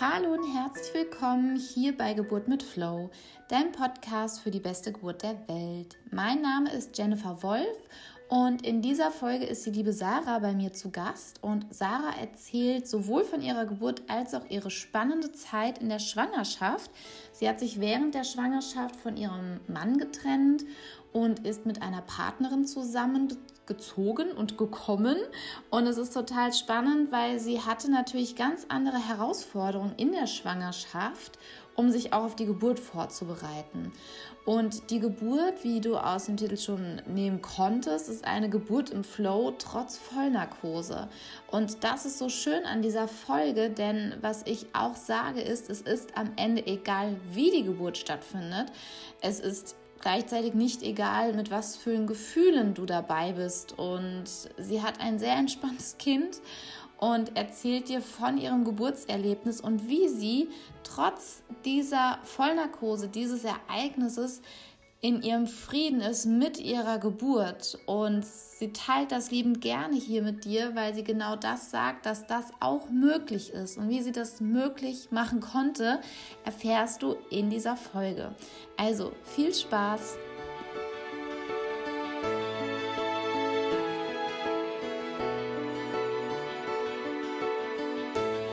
Hallo und herzlich willkommen hier bei Geburt mit Flow, dein Podcast für die beste Geburt der Welt. Mein Name ist Jennifer Wolf und in dieser Folge ist die liebe Sarah bei mir zu Gast und Sarah erzählt sowohl von ihrer Geburt als auch ihre spannende Zeit in der Schwangerschaft. Sie hat sich während der Schwangerschaft von ihrem Mann getrennt und ist mit einer Partnerin zusammengezogen und gekommen. Und es ist total spannend, weil sie hatte natürlich ganz andere Herausforderungen in der Schwangerschaft, um sich auch auf die Geburt vorzubereiten. Und die Geburt, wie du aus dem Titel schon nehmen konntest, ist eine Geburt im Flow trotz Vollnarkose. Und das ist so schön an dieser Folge, denn was ich auch sage ist, es ist am Ende egal, wie die Geburt stattfindet. Es ist gleichzeitig nicht egal, mit was für Gefühlen du dabei bist. Und sie hat ein sehr entspanntes Kind und erzählt dir von ihrem Geburtserlebnis und wie sie trotz dieser Vollnarkose, dieses Ereignisses, in ihrem Frieden ist mit ihrer Geburt. Und sie teilt das liebend gerne hier mit dir, weil sie genau das sagt, dass das auch möglich ist. Und wie sie das möglich machen konnte, erfährst du in dieser Folge. Also viel Spaß!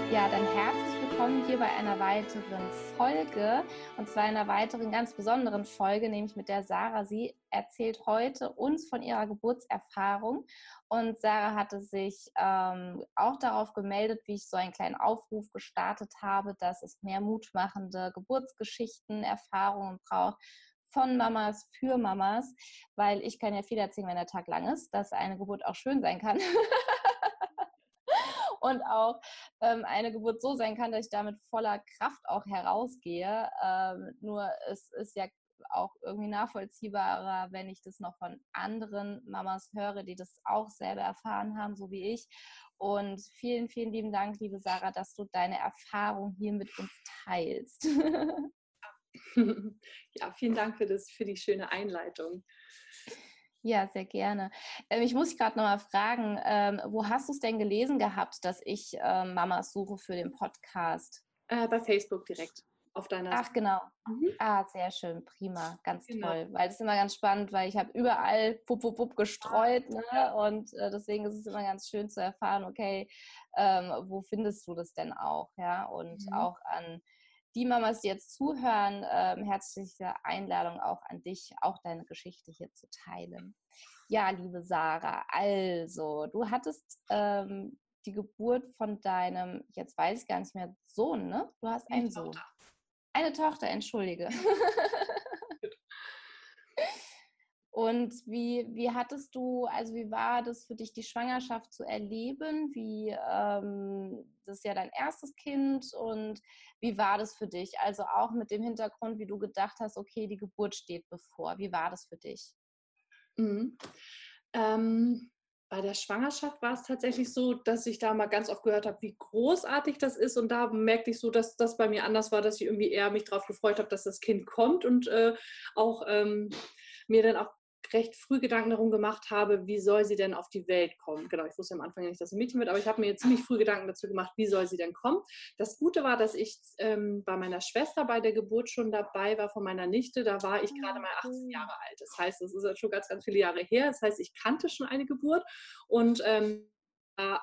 Ja, dann herzlich willkommen hier bei einer weiteren Folge und zwar einer weiteren ganz besonderen Folge, nämlich mit der Sarah. Sie erzählt heute uns von ihrer Geburtserfahrung und Sarah hatte sich ähm, auch darauf gemeldet, wie ich so einen kleinen Aufruf gestartet habe, dass es mehr mutmachende Geburtsgeschichten, Erfahrungen braucht von Mamas für Mamas, weil ich kann ja viel erzählen, wenn der Tag lang ist, dass eine Geburt auch schön sein kann. und auch ähm, eine Geburt so sein kann, dass ich damit voller Kraft auch herausgehe. Ähm, nur es ist ja auch irgendwie nachvollziehbarer, wenn ich das noch von anderen Mamas höre, die das auch selber erfahren haben, so wie ich. Und vielen, vielen lieben Dank, liebe Sarah, dass du deine Erfahrung hier mit uns teilst. ja, vielen Dank für, das, für die schöne Einleitung. Ja, sehr gerne. Ähm, ich muss dich gerade nochmal fragen, ähm, wo hast du es denn gelesen gehabt, dass ich ähm, Mamas suche für den Podcast? Äh, bei Facebook direkt auf deiner Ach, genau. Mhm. Ah, sehr schön, prima, ganz genau. toll. Weil das ist immer ganz spannend, weil ich habe überall pup, pup, pup gestreut ne? Und äh, deswegen ist es immer ganz schön zu erfahren, okay, wo findest du das denn auch? Ja, und mhm. auch an die Mamas, die jetzt zuhören, ähm, herzliche Einladung auch an dich, auch deine Geschichte hier zu teilen. Ja, liebe Sarah, also du hattest ähm, die Geburt von deinem, jetzt weiß ich gar nicht mehr, Sohn, ne? Du hast einen Eine Sohn. Tochter. Eine Tochter, entschuldige. Und wie, wie hattest du, also wie war das für dich, die Schwangerschaft zu erleben? Wie, ähm, das ist ja dein erstes Kind und wie war das für dich? Also auch mit dem Hintergrund, wie du gedacht hast, okay, die Geburt steht bevor. Wie war das für dich? Mhm. Ähm, bei der Schwangerschaft war es tatsächlich so, dass ich da mal ganz oft gehört habe, wie großartig das ist. Und da merkte ich so, dass das bei mir anders war, dass ich irgendwie eher mich darauf gefreut habe, dass das Kind kommt und äh, auch ähm, mir dann auch recht früh Gedanken darum gemacht habe, wie soll sie denn auf die Welt kommen. Genau, ich wusste am Anfang nicht, dass sie ein Mädchen wird, aber ich habe mir ziemlich früh Gedanken dazu gemacht, wie soll sie denn kommen. Das Gute war, dass ich ähm, bei meiner Schwester bei der Geburt schon dabei war von meiner Nichte. Da war ich gerade mal 18 Jahre alt. Das heißt, das ist schon ganz, ganz viele Jahre her. Das heißt, ich kannte schon eine Geburt und ähm,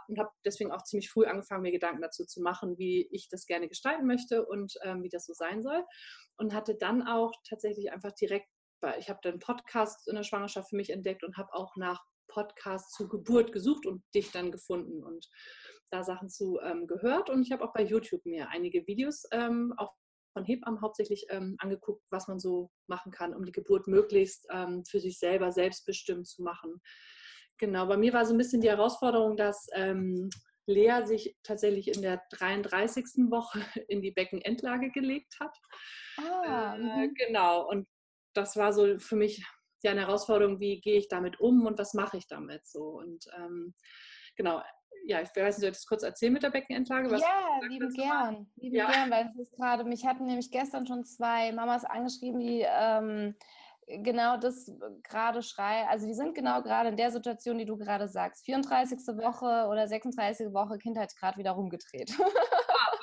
und habe deswegen auch ziemlich früh angefangen, mir Gedanken dazu zu machen, wie ich das gerne gestalten möchte und ähm, wie das so sein soll. Und hatte dann auch tatsächlich einfach direkt weil ich habe dann Podcasts in der Schwangerschaft für mich entdeckt und habe auch nach Podcasts zur Geburt gesucht und dich dann gefunden und da Sachen zu ähm, gehört. Und ich habe auch bei YouTube mir einige Videos ähm, auch von Hebammen hauptsächlich ähm, angeguckt, was man so machen kann, um die Geburt möglichst ähm, für sich selber selbstbestimmt zu machen. Genau, bei mir war so ein bisschen die Herausforderung, dass ähm, Lea sich tatsächlich in der 33. Woche in die Beckenendlage gelegt hat. Ah, äh, mhm. genau, und das war so für mich ja eine Herausforderung, wie gehe ich damit um und was mache ich damit so. Und ähm, genau, ja, ich weiß nicht, soll ich das kurz erzählen mit der Beckenendlage? Was ja, lieben gern. Lieben ja. gern, weil es ist gerade, mich hatten nämlich gestern schon zwei Mamas angeschrieben, die ähm, genau das gerade schreien. Also die sind genau gerade in der Situation, die du gerade sagst. 34. Woche oder 36. Woche Kindheit gerade wieder rumgedreht.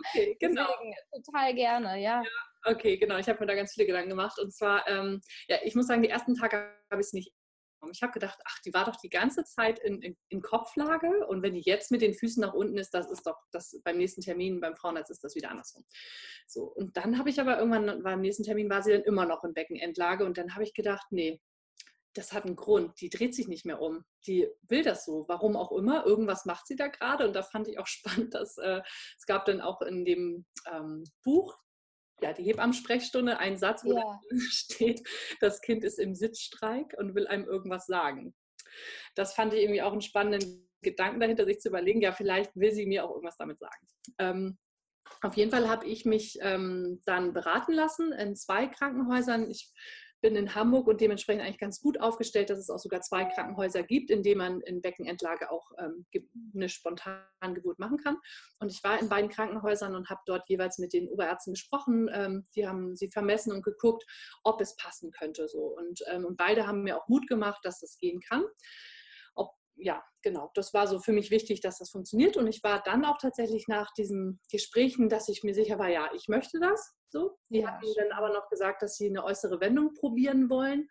Okay, genau. Deswegen, total gerne, ja. ja okay, genau. Ich habe mir da ganz viele Gedanken gemacht. Und zwar, ähm, ja, ich muss sagen, die ersten Tage habe ich es nicht ich habe gedacht, ach, die war doch die ganze Zeit in, in, in, Kopflage und wenn die jetzt mit den Füßen nach unten ist, das ist doch das beim nächsten Termin beim Frauenarzt ist das wieder andersrum. So und dann habe ich aber irgendwann beim nächsten Termin war sie dann immer noch in Beckenendlage und dann habe ich gedacht, nee, das hat einen Grund. Die dreht sich nicht mehr um. Die will das so. Warum auch immer. Irgendwas macht sie da gerade. Und da fand ich auch spannend, dass äh, es gab dann auch in dem ähm, Buch, ja, die Hebammensprechstunde, einen Satz, wo ja. steht, das Kind ist im Sitzstreik und will einem irgendwas sagen. Das fand ich irgendwie auch einen spannenden Gedanken dahinter, sich zu überlegen, ja, vielleicht will sie mir auch irgendwas damit sagen. Ähm, auf jeden Fall habe ich mich ähm, dann beraten lassen in zwei Krankenhäusern. Ich bin in Hamburg und dementsprechend eigentlich ganz gut aufgestellt, dass es auch sogar zwei Krankenhäuser gibt, in denen man in Beckenendlage auch ähm, eine Spontangeburt machen kann. Und ich war in beiden Krankenhäusern und habe dort jeweils mit den Oberärzten gesprochen. Ähm, die haben sie vermessen und geguckt, ob es passen könnte. Ähm, und beide haben mir auch Mut gemacht, dass das gehen kann ja, genau, das war so für mich wichtig, dass das funktioniert. Und ich war dann auch tatsächlich nach diesen Gesprächen, dass ich mir sicher war, ja, ich möchte das. So. Die ja, hatten dann aber noch gesagt, dass sie eine äußere Wendung probieren wollen.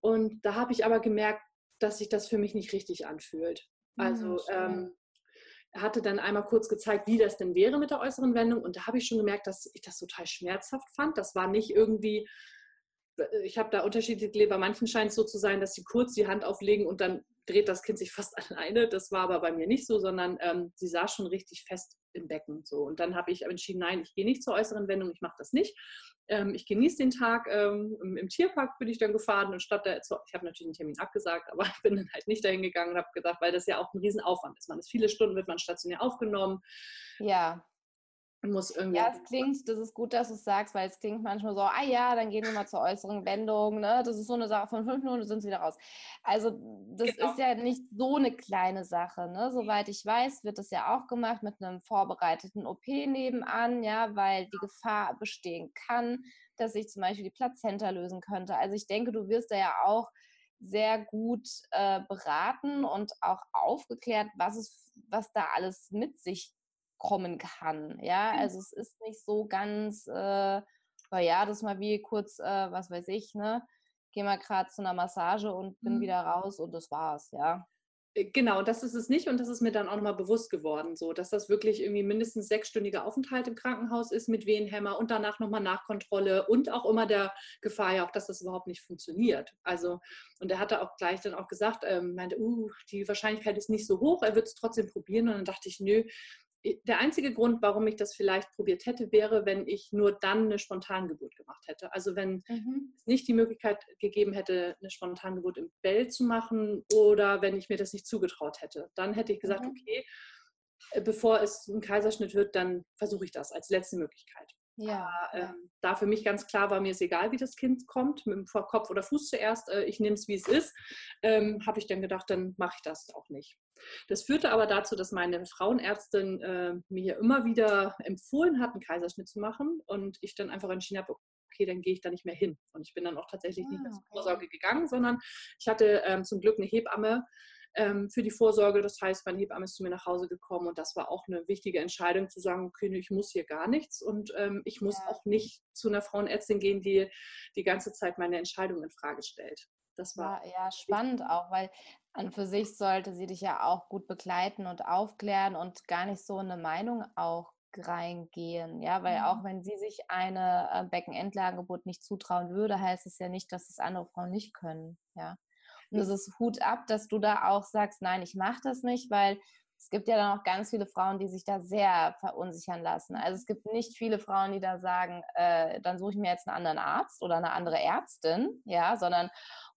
Und da habe ich aber gemerkt, dass sich das für mich nicht richtig anfühlt. Also ja, ähm, er hatte dann einmal kurz gezeigt, wie das denn wäre mit der äußeren Wendung. Und da habe ich schon gemerkt, dass ich das total schmerzhaft fand. Das war nicht irgendwie, ich habe da unterschiedliche. Bei manchen scheint es so zu sein, dass sie kurz die Hand auflegen und dann dreht das Kind sich fast alleine. Das war aber bei mir nicht so, sondern ähm, sie saß schon richtig fest im Becken. So. Und dann habe ich entschieden, nein, ich gehe nicht zur äußeren Wendung, ich mache das nicht. Ähm, ich genieße den Tag. Ähm, im, Tierpark bin ich dann gefahren und statt der, ich habe natürlich den Termin abgesagt, aber ich bin dann halt nicht dahin gegangen und habe gesagt, weil das ja auch ein Riesenaufwand ist. Man ist viele Stunden, wird man stationär aufgenommen. Ja muss irgendwie. Ja, es klingt, das ist gut, dass du es sagst, weil es klingt manchmal so, ah ja, dann gehen wir mal zur äußeren Wendung, ne? Das ist so eine Sache von fünf Minuten sind sie wieder raus. Also das genau. ist ja nicht so eine kleine Sache, ne? Soweit ich weiß, wird das ja auch gemacht mit einem vorbereiteten OP nebenan, ja, weil die Gefahr bestehen kann, dass sich zum Beispiel die Plazenta lösen könnte. Also ich denke, du wirst da ja auch sehr gut äh, beraten und auch aufgeklärt, was es, was da alles mit sich kommen kann. Ja, mhm. also es ist nicht so ganz, äh, ja, das mal wie kurz, äh, was weiß ich, ne? Geh mal gerade zu einer Massage und bin mhm. wieder raus und das war's, ja. Äh, genau, das ist es nicht und das ist mir dann auch nochmal bewusst geworden, so dass das wirklich irgendwie mindestens sechsstündiger Aufenthalt im Krankenhaus ist mit Wehenhämmer und danach nochmal Nachkontrolle und auch immer der Gefahr ja auch, dass das überhaupt nicht funktioniert. Also und er hatte auch gleich dann auch gesagt, ähm, meinte, uh, die Wahrscheinlichkeit ist nicht so hoch, er wird es trotzdem probieren und dann dachte ich, nö, der einzige Grund, warum ich das vielleicht probiert hätte, wäre, wenn ich nur dann eine Spontangeburt gemacht hätte. Also wenn mhm. es nicht die Möglichkeit gegeben hätte, eine Spontangeburt im Bell zu machen oder wenn ich mir das nicht zugetraut hätte. Dann hätte ich gesagt, mhm. okay, äh, bevor es ein Kaiserschnitt wird, dann versuche ich das als letzte Möglichkeit. Ja. Aber, ähm, da für mich ganz klar war, mir ist egal, wie das Kind kommt, mit dem Kopf oder Fuß zuerst, äh, ich nehme es, wie es ist, ähm, habe ich dann gedacht, dann mache ich das auch nicht. Das führte aber dazu, dass meine Frauenärztin äh, mir immer wieder empfohlen hat, einen Kaiserschnitt zu machen und ich dann einfach entschieden habe, okay, dann gehe ich da nicht mehr hin. Und ich bin dann auch tatsächlich ah, nicht mehr zur Vorsorge gegangen, sondern ich hatte ähm, zum Glück eine Hebamme, ähm, für die Vorsorge. Das heißt, mein Hebamme ist zu mir nach Hause gekommen und das war auch eine wichtige Entscheidung zu sagen, okay, ich muss hier gar nichts und ähm, ich muss ja. auch nicht zu einer Frauenärztin gehen, die die ganze Zeit meine Entscheidung in Frage stellt. Das war ja, ja spannend auch, weil an für sich sollte sie dich ja auch gut begleiten und aufklären und gar nicht so eine Meinung auch reingehen, ja, weil mhm. auch wenn sie sich eine äh, Beckenendlagengeburt nicht zutrauen würde, heißt es ja nicht, dass es andere Frauen nicht können, ja. Und es ist Hut ab, dass du da auch sagst, nein, ich mache das nicht, weil es gibt ja dann auch ganz viele Frauen, die sich da sehr verunsichern lassen. Also es gibt nicht viele Frauen, die da sagen, äh, dann suche ich mir jetzt einen anderen Arzt oder eine andere Ärztin, ja, sondern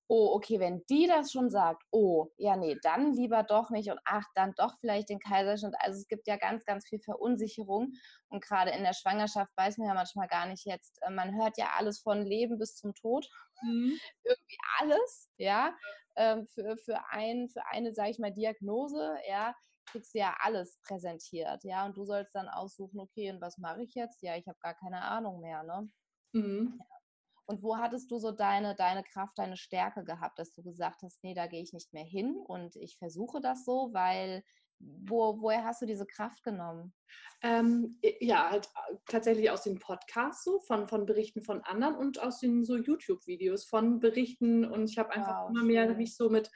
oh, okay, wenn die das schon sagt, oh, ja, nee, dann lieber doch nicht und ach, dann doch vielleicht den Kaiserschnitt. Also es gibt ja ganz, ganz viel Verunsicherung und gerade in der Schwangerschaft weiß man ja manchmal gar nicht jetzt, äh, man hört ja alles von Leben bis zum Tod, mhm. irgendwie alles, ja, ähm, für, für, ein, für eine, sage ich mal, Diagnose, ja, kriegst du ja alles präsentiert, ja, und du sollst dann aussuchen, okay, und was mache ich jetzt? Ja, ich habe gar keine Ahnung mehr, ne? Mhm. Ja. Und wo hattest du so deine, deine Kraft, deine Stärke gehabt, dass du gesagt hast, nee, da gehe ich nicht mehr hin und ich versuche das so, weil wo, woher hast du diese Kraft genommen? Ähm, ja, halt äh, tatsächlich aus den Podcasts so, von, von Berichten von anderen und aus den so YouTube-Videos von Berichten. Und ich habe einfach wow, immer mehr mich so mit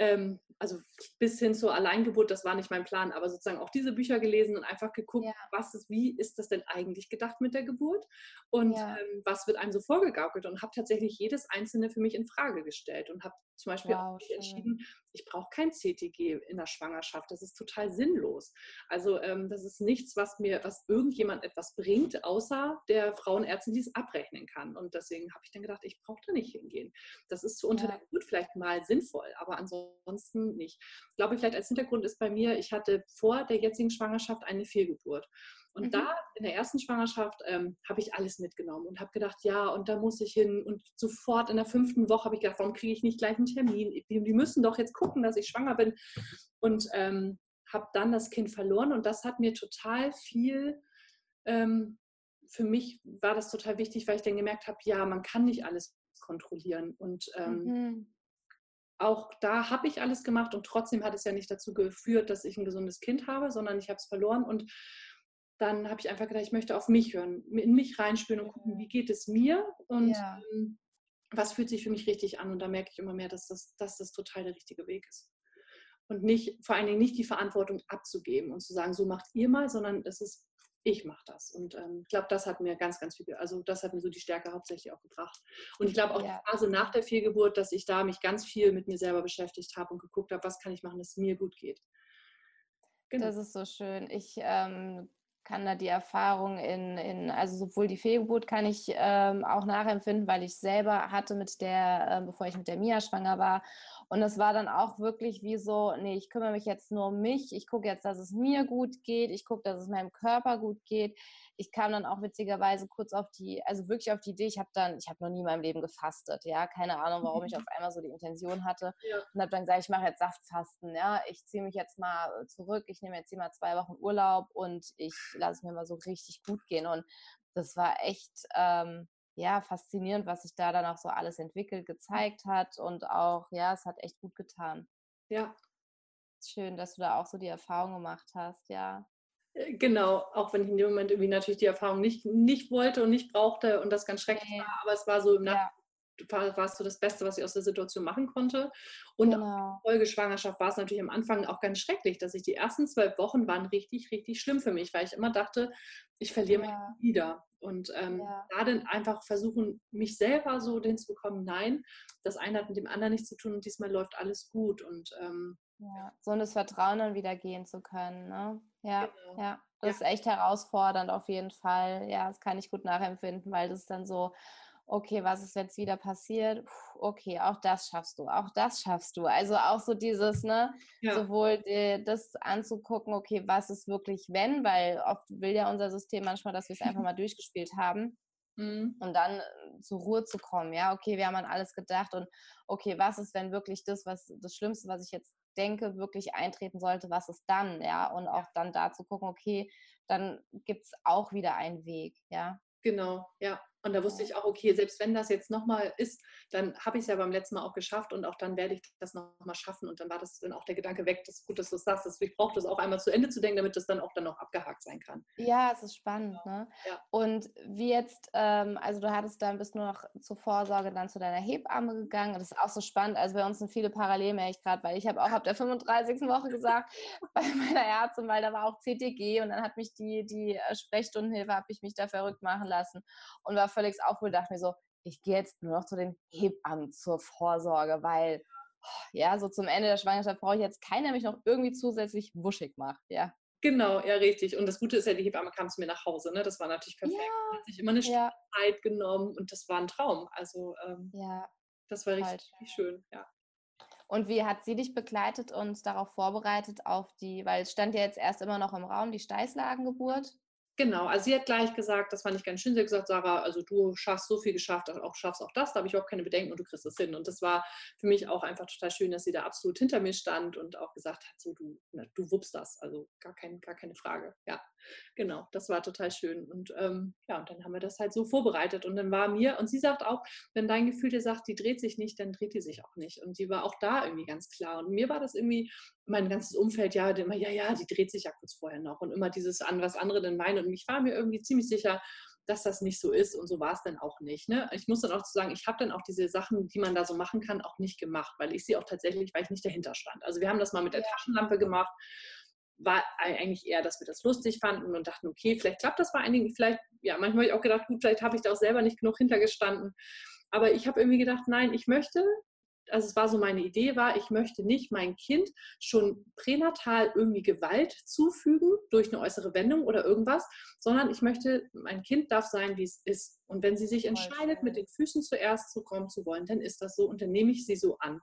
ähm, also bis hin zur Alleingeburt, das war nicht mein Plan, aber sozusagen auch diese Bücher gelesen und einfach geguckt, ja. was ist, wie ist das denn eigentlich gedacht mit der Geburt und ja. ähm, was wird einem so vorgegaukelt und habe tatsächlich jedes einzelne für mich in Frage gestellt und habe zum Beispiel wow, auch entschieden, ich brauche kein CTG in der Schwangerschaft. Das ist total sinnlos. Also ähm, das ist nichts, was mir, was irgendjemand etwas bringt, außer der Frauenärztin, die es abrechnen kann. Und deswegen habe ich dann gedacht, ich brauche da nicht hingehen. Das ist so unter ja. der Geburt vielleicht mal sinnvoll, aber ansonsten nicht. Ich glaube, vielleicht als Hintergrund ist bei mir, ich hatte vor der jetzigen Schwangerschaft eine Fehlgeburt. Und mhm. da in der ersten Schwangerschaft ähm, habe ich alles mitgenommen und habe gedacht, ja, und da muss ich hin. Und sofort in der fünften Woche habe ich gedacht, warum kriege ich nicht gleich einen Termin? Die, die, müssen doch jetzt gucken, dass ich schwanger bin. Und ähm, habe dann das Kind verloren. Und das hat mir total viel, ähm, für mich war das total wichtig, weil ich dann gemerkt habe, ja, man kann nicht alles kontrollieren. Und ähm, mhm auch da habe ich alles gemacht und trotzdem hat es ja nicht dazu geführt, dass ich ein gesundes Kind habe, sondern ich habe es verloren und dann habe ich einfach gedacht, ich möchte auf mich hören, in mich reinspüren und gucken, wie geht es mir und ja. ähm, was fühlt sich für mich richtig an. Und da merke ich immer mehr, dass das, dass das total der richtige Weg ist. Und nicht, vor allen Dingen nicht die Verantwortung abzugeben und zu sagen, so macht ihr mal, sondern es ist, ich mache das. Und ähm, ich glaube, das hat mir ganz, ganz viel, also das hat mir so die Stärke hauptsächlich auch gebracht. Und ich glaube auch ja. die Phase nach der Fehlgeburt, dass ich da mich ganz viel mit mir selber beschäftigt habe und geguckt habe, was kann ich machen, dass es mir gut geht. Genau. Das ist so schön. Ich ähm, kann da die Erfahrung in, in also sowohl die Fehlgeburt kann ich ähm, auch nachempfinden, weil ich selber hatte mit der, äh, bevor ich mit der Mia schwanger war. Und es war dann auch wirklich wie so, nee, ich kümmere mich jetzt nur um mich, ich gucke jetzt, dass es mir gut geht, ich gucke, dass es meinem Körper gut geht. Ich kam dann auch witzigerweise kurz auf die, also wirklich auf die Idee, ich habe dann, ich habe noch nie in meinem Leben gefastet, ja, keine Ahnung, warum ich auf einmal so die Intention hatte. Ja. und habe dann gesagt, ich mache jetzt Saftfasten, ja, ich ziehe mich jetzt mal zurück, ich nehme jetzt hier mal zwei Wochen Urlaub und ich lasse es mir mal so richtig gut gehen. Und das war echt, ähm, ja, faszinierend, was sich da dann auch so alles entwickelt, gezeigt hat und auch, ja, es hat echt gut getan. Ja. Schön, dass du da auch so die Erfahrung gemacht hast, ja. Äh, genau, auch wenn ich in dem Moment irgendwie natürlich die Erfahrung nicht, nicht wollte und nicht brauchte und das ganz schrecklich nee. war, aber es war so im Nachhinein war, war es so das Beste, was ich aus der Situation machen konnte. Und genau. Folgeschwangerschaft war es natürlich am Anfang auch ganz schrecklich, dass ich die ersten zwölf Wochen waren richtig, richtig schlimm für mich, weil ich immer dachte, ich verliere ja. mich wieder. Und ähm, ja. da dann einfach versuchen, mich selber so hinzubekommen, nein, das eine hat mit dem anderen nichts zu tun und diesmal läuft alles gut. Und ähm, ja, so das Vertrauen dann wieder gehen zu können. Ne? Ja, genau. ja, das ja. ist echt herausfordernd auf jeden Fall. Ja, das kann ich gut nachempfinden, weil das ist dann so, okay, was ist jetzt wieder passiert? Puh, okay, auch das schaffst du, auch das schaffst du. Also auch so dieses, ne, ja. sowohl die, das anzugucken, okay, was ist wirklich wenn, weil oft will ja unser System manchmal, dass wir es einfach mal durchgespielt haben. Mhm. Und dann äh, zur Ruhe zu kommen, ja, okay, wir haben an alles gedacht und okay, was ist, wenn wirklich das, was das Schlimmste, was ich jetzt denke, wirklich eintreten sollte, was ist dann, ja, und auch dann da zu gucken, okay, dann gibt es auch wieder einen Weg, ja. Genau, ja. Und da wusste ich auch, okay, selbst wenn das jetzt nochmal ist, dann habe ich es ja beim letzten Mal auch geschafft und auch dann werde ich das nochmal schaffen. Und dann war das dann auch der Gedanke weg, das ist gut, dass du es sagst. Ich brauche das auch einmal zu Ende zu denken, damit das dann auch dann noch abgehakt sein kann. Ja, es ist spannend. Ja. Ne? Ja. Und wie jetzt, ähm, also du hattest dann, bist nur noch zur Vorsorge dann zu deiner Hebamme gegangen. Das ist auch so spannend. Also bei uns sind viele Parallelen, merke ich gerade, weil ich habe auch ab der 35. Woche gesagt, bei meiner Ärztin, weil da war auch CTG und dann hat mich die, die äh, Sprechstundenhilfe, habe ich mich da verrückt machen lassen und war völlig aufgeholt, dachte mir so, ich gehe jetzt nur noch zu den Hebammen zur Vorsorge, weil ja, so zum Ende der Schwangerschaft brauche ich jetzt keinen, der mich noch irgendwie zusätzlich wuschig macht, ja. Genau, ja, richtig. Und das Gute ist ja, die Hebamme kam zu mir nach Hause, ne? Das war natürlich perfekt. Ja, hat sich immer eine ja. Zeit genommen und das war ein Traum. Also ähm, ja, das war richtig, richtig schön, ja. Und wie hat sie dich begleitet und darauf vorbereitet auf die, weil es stand ja jetzt erst immer noch im Raum, die Steißlagengeburt? Genau, also sie hat gleich gesagt, das fand ich ganz schön, sie hat gesagt, Sarah, also du schaffst so viel geschafft, auch schaffst auch das, da habe ich überhaupt keine Bedenken und du kriegst es hin. Und das war für mich auch einfach total schön, dass sie da absolut hinter mir stand und auch gesagt hat, so du, na, du wuppst das, also gar, kein, gar keine Frage, ja. Genau, das war total schön. Und ähm, ja, und dann haben wir das halt so vorbereitet. Und dann war mir, und sie sagt auch, wenn dein Gefühl dir sagt, die dreht sich nicht, dann dreht die sich auch nicht. Und die war auch da irgendwie ganz klar. Und mir war das irgendwie, mein ganzes Umfeld, ja, immer, ja, ja, die dreht sich ja kurz vorher noch. Und immer dieses an, was andere denn meinen. Und ich war mir irgendwie ziemlich sicher, dass das nicht so ist und so war es dann auch nicht. Ne? Ich muss dann auch zu sagen, ich habe dann auch diese Sachen, die man da so machen kann, auch nicht gemacht, weil ich sie auch tatsächlich, weil ich nicht dahinter stand. Also wir haben das mal mit der Taschenlampe gemacht war eigentlich eher, dass wir das lustig fanden und dachten, okay, vielleicht klappt das bei einigen, vielleicht, ja, manchmal habe ich auch gedacht, gut, vielleicht habe ich da auch selber nicht genug hintergestanden. Aber ich habe irgendwie gedacht, nein, ich möchte, also es war so meine Idee war, ich möchte nicht mein Kind schon pränatal irgendwie Gewalt zufügen durch eine äußere Wendung oder irgendwas, sondern ich möchte, mein Kind darf sein, wie es ist. Und wenn sie sich entscheidet, mit den Füßen zuerst zu kommen zu wollen, dann ist das so und dann nehme ich sie so an.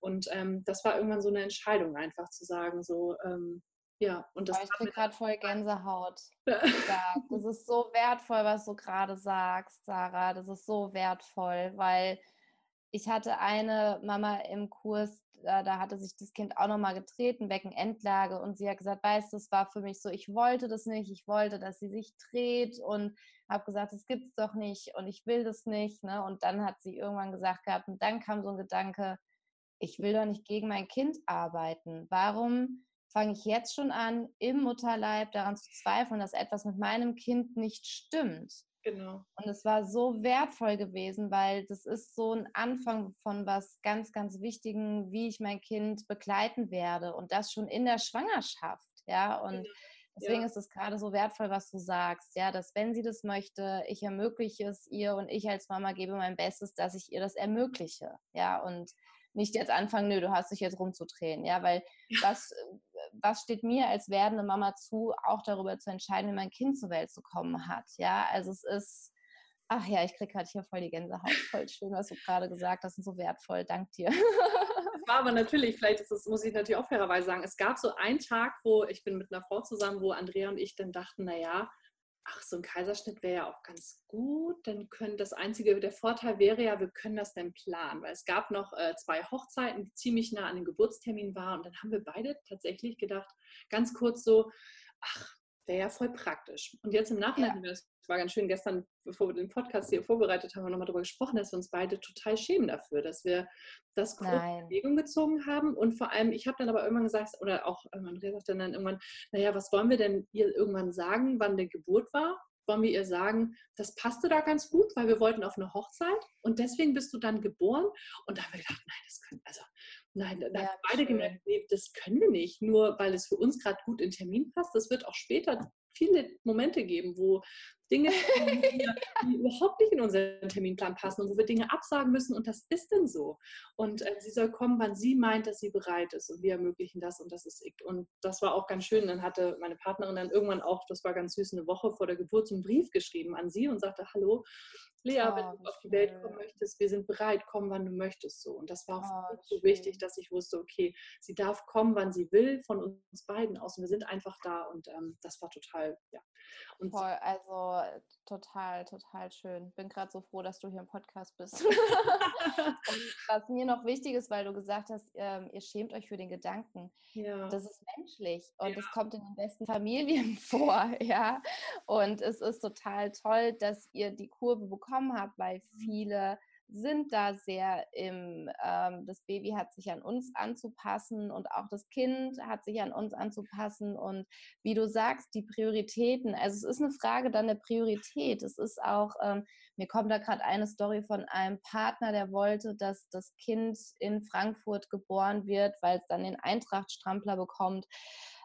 Und ähm, das war irgendwann so eine Entscheidung, einfach zu sagen, so, ähm, ja, und das. ich kriege gerade voll Gänsehaut. das ist so wertvoll, was du gerade sagst, Sarah. Das ist so wertvoll, weil ich hatte eine Mama im Kurs, da, da hatte sich das Kind auch nochmal getreten, Beckenendlage, und sie hat gesagt, weißt du, das war für mich so, ich wollte das nicht, ich wollte, dass sie sich dreht und habe gesagt, das gibt's doch nicht und ich will das nicht. Ne? Und dann hat sie irgendwann gesagt gehabt, und dann kam so ein Gedanke, ich will doch nicht gegen mein Kind arbeiten. Warum fange ich jetzt schon an, im Mutterleib daran zu zweifeln, dass etwas mit meinem Kind nicht stimmt. Genau. Und es war so wertvoll gewesen, weil das ist so ein Anfang von was ganz, ganz Wichtigen, wie ich mein Kind begleiten werde und das schon in der Schwangerschaft. Ja, und genau. deswegen ja. ist es gerade so wertvoll, was du sagst. Ja, dass wenn sie das möchte, ich ermögliche es ihr und ich als Mama gebe mein Bestes, dass ich ihr das ermögliche. Ja, und nicht jetzt anfangen, nö, du hast dich jetzt rumzudrehen, ja, weil was, was steht mir als werdende Mama zu, auch darüber zu entscheiden, wie mein Kind zur Welt zu kommen hat, ja, also es ist, ach ja, ich kriege gerade hier voll die Gänsehaut, voll schön, was du gerade gesagt hast und so wertvoll, dank dir. Das war aber natürlich, vielleicht ist das, muss ich natürlich auch fairerweise sagen, es gab so einen Tag, wo ich bin mit einer Frau zusammen, wo Andrea und ich dann dachten, naja, ach, so ein Kaiserschnitt wäre ja auch ganz gut. Dann können das einzige, der Vorteil wäre ja, wir können das dann planen, weil es gab noch äh, zwei Hochzeiten, die ziemlich nah an den Geburtstermin waren. Und dann haben wir beide tatsächlich gedacht, ganz kurz so, ach, wäre ja voll praktisch. Und jetzt im Nachhinein, ja. das war ganz schön, gestern, bevor wir den Podcast hier vorbereitet haben, wir nochmal darüber gesprochen, dass wir uns beide total schämen dafür, dass wir das groß in Bewegung gezogen haben. Und vor allem, ich habe dann aber irgendwann gesagt, oder auch Andrea sagte dann irgendwann, naja, was wollen wir denn ihr irgendwann sagen, wann die Geburt war? wollen wir ihr sagen, das passte da ganz gut, weil wir wollten auf eine Hochzeit und deswegen bist du dann geboren. Und da haben wir gedacht, nein, das können, also nein, da ja, haben beide gemerkt, nee, das können wir nicht, nur weil es für uns gerade gut in Termin passt. Das wird auch später viele Momente geben, wo Dinge, die, überhaupt nicht in unseren Terminplan passen und wo wir Dinge absagen müssen und das ist denn so. Und äh, sie soll kommen, wann sie meint, dass sie bereit ist und wir ermöglichen das und das ist und das war auch ganz schön. Dann hatte meine Partnerin dann irgendwann auch, das war ganz süß, eine Woche vor der Geburt so einen Brief geschrieben an sie und sagte, hallo, Lea, oh, wenn du auf die Welt kommen möchtest, wir sind bereit, komm, wann du möchtest so. Und das war auch oh, so schön. wichtig, dass ich wusste, okay, sie darf kommen, wann sie will, von uns beiden aus. Und wir sind einfach da und ähm, das war total, ja. Und Voll, also total, total schön. Bin gerade so froh, dass du hier im Podcast bist. was mir noch wichtig ist, weil du gesagt hast, ähm, ihr schämt euch für den Gedanken. Ja. Das ist menschlich und es ja. kommt in den besten Familien vor, ja. Und es ist total toll, dass ihr die Kurve bekommen habt, weil mhm. viele sind da sehr im, ähm, das Baby hat sich an uns anzupassen und auch das Kind hat sich an uns anzupassen und wie du sagst, die Prioritäten, also es ist eine Frage dann der Priorität. Es ist auch, ähm, mir kommt da gerade eine Story von einem Partner, der wollte, dass das Kind in Frankfurt geboren wird, weil es dann den Eintrachtstrampler bekommt.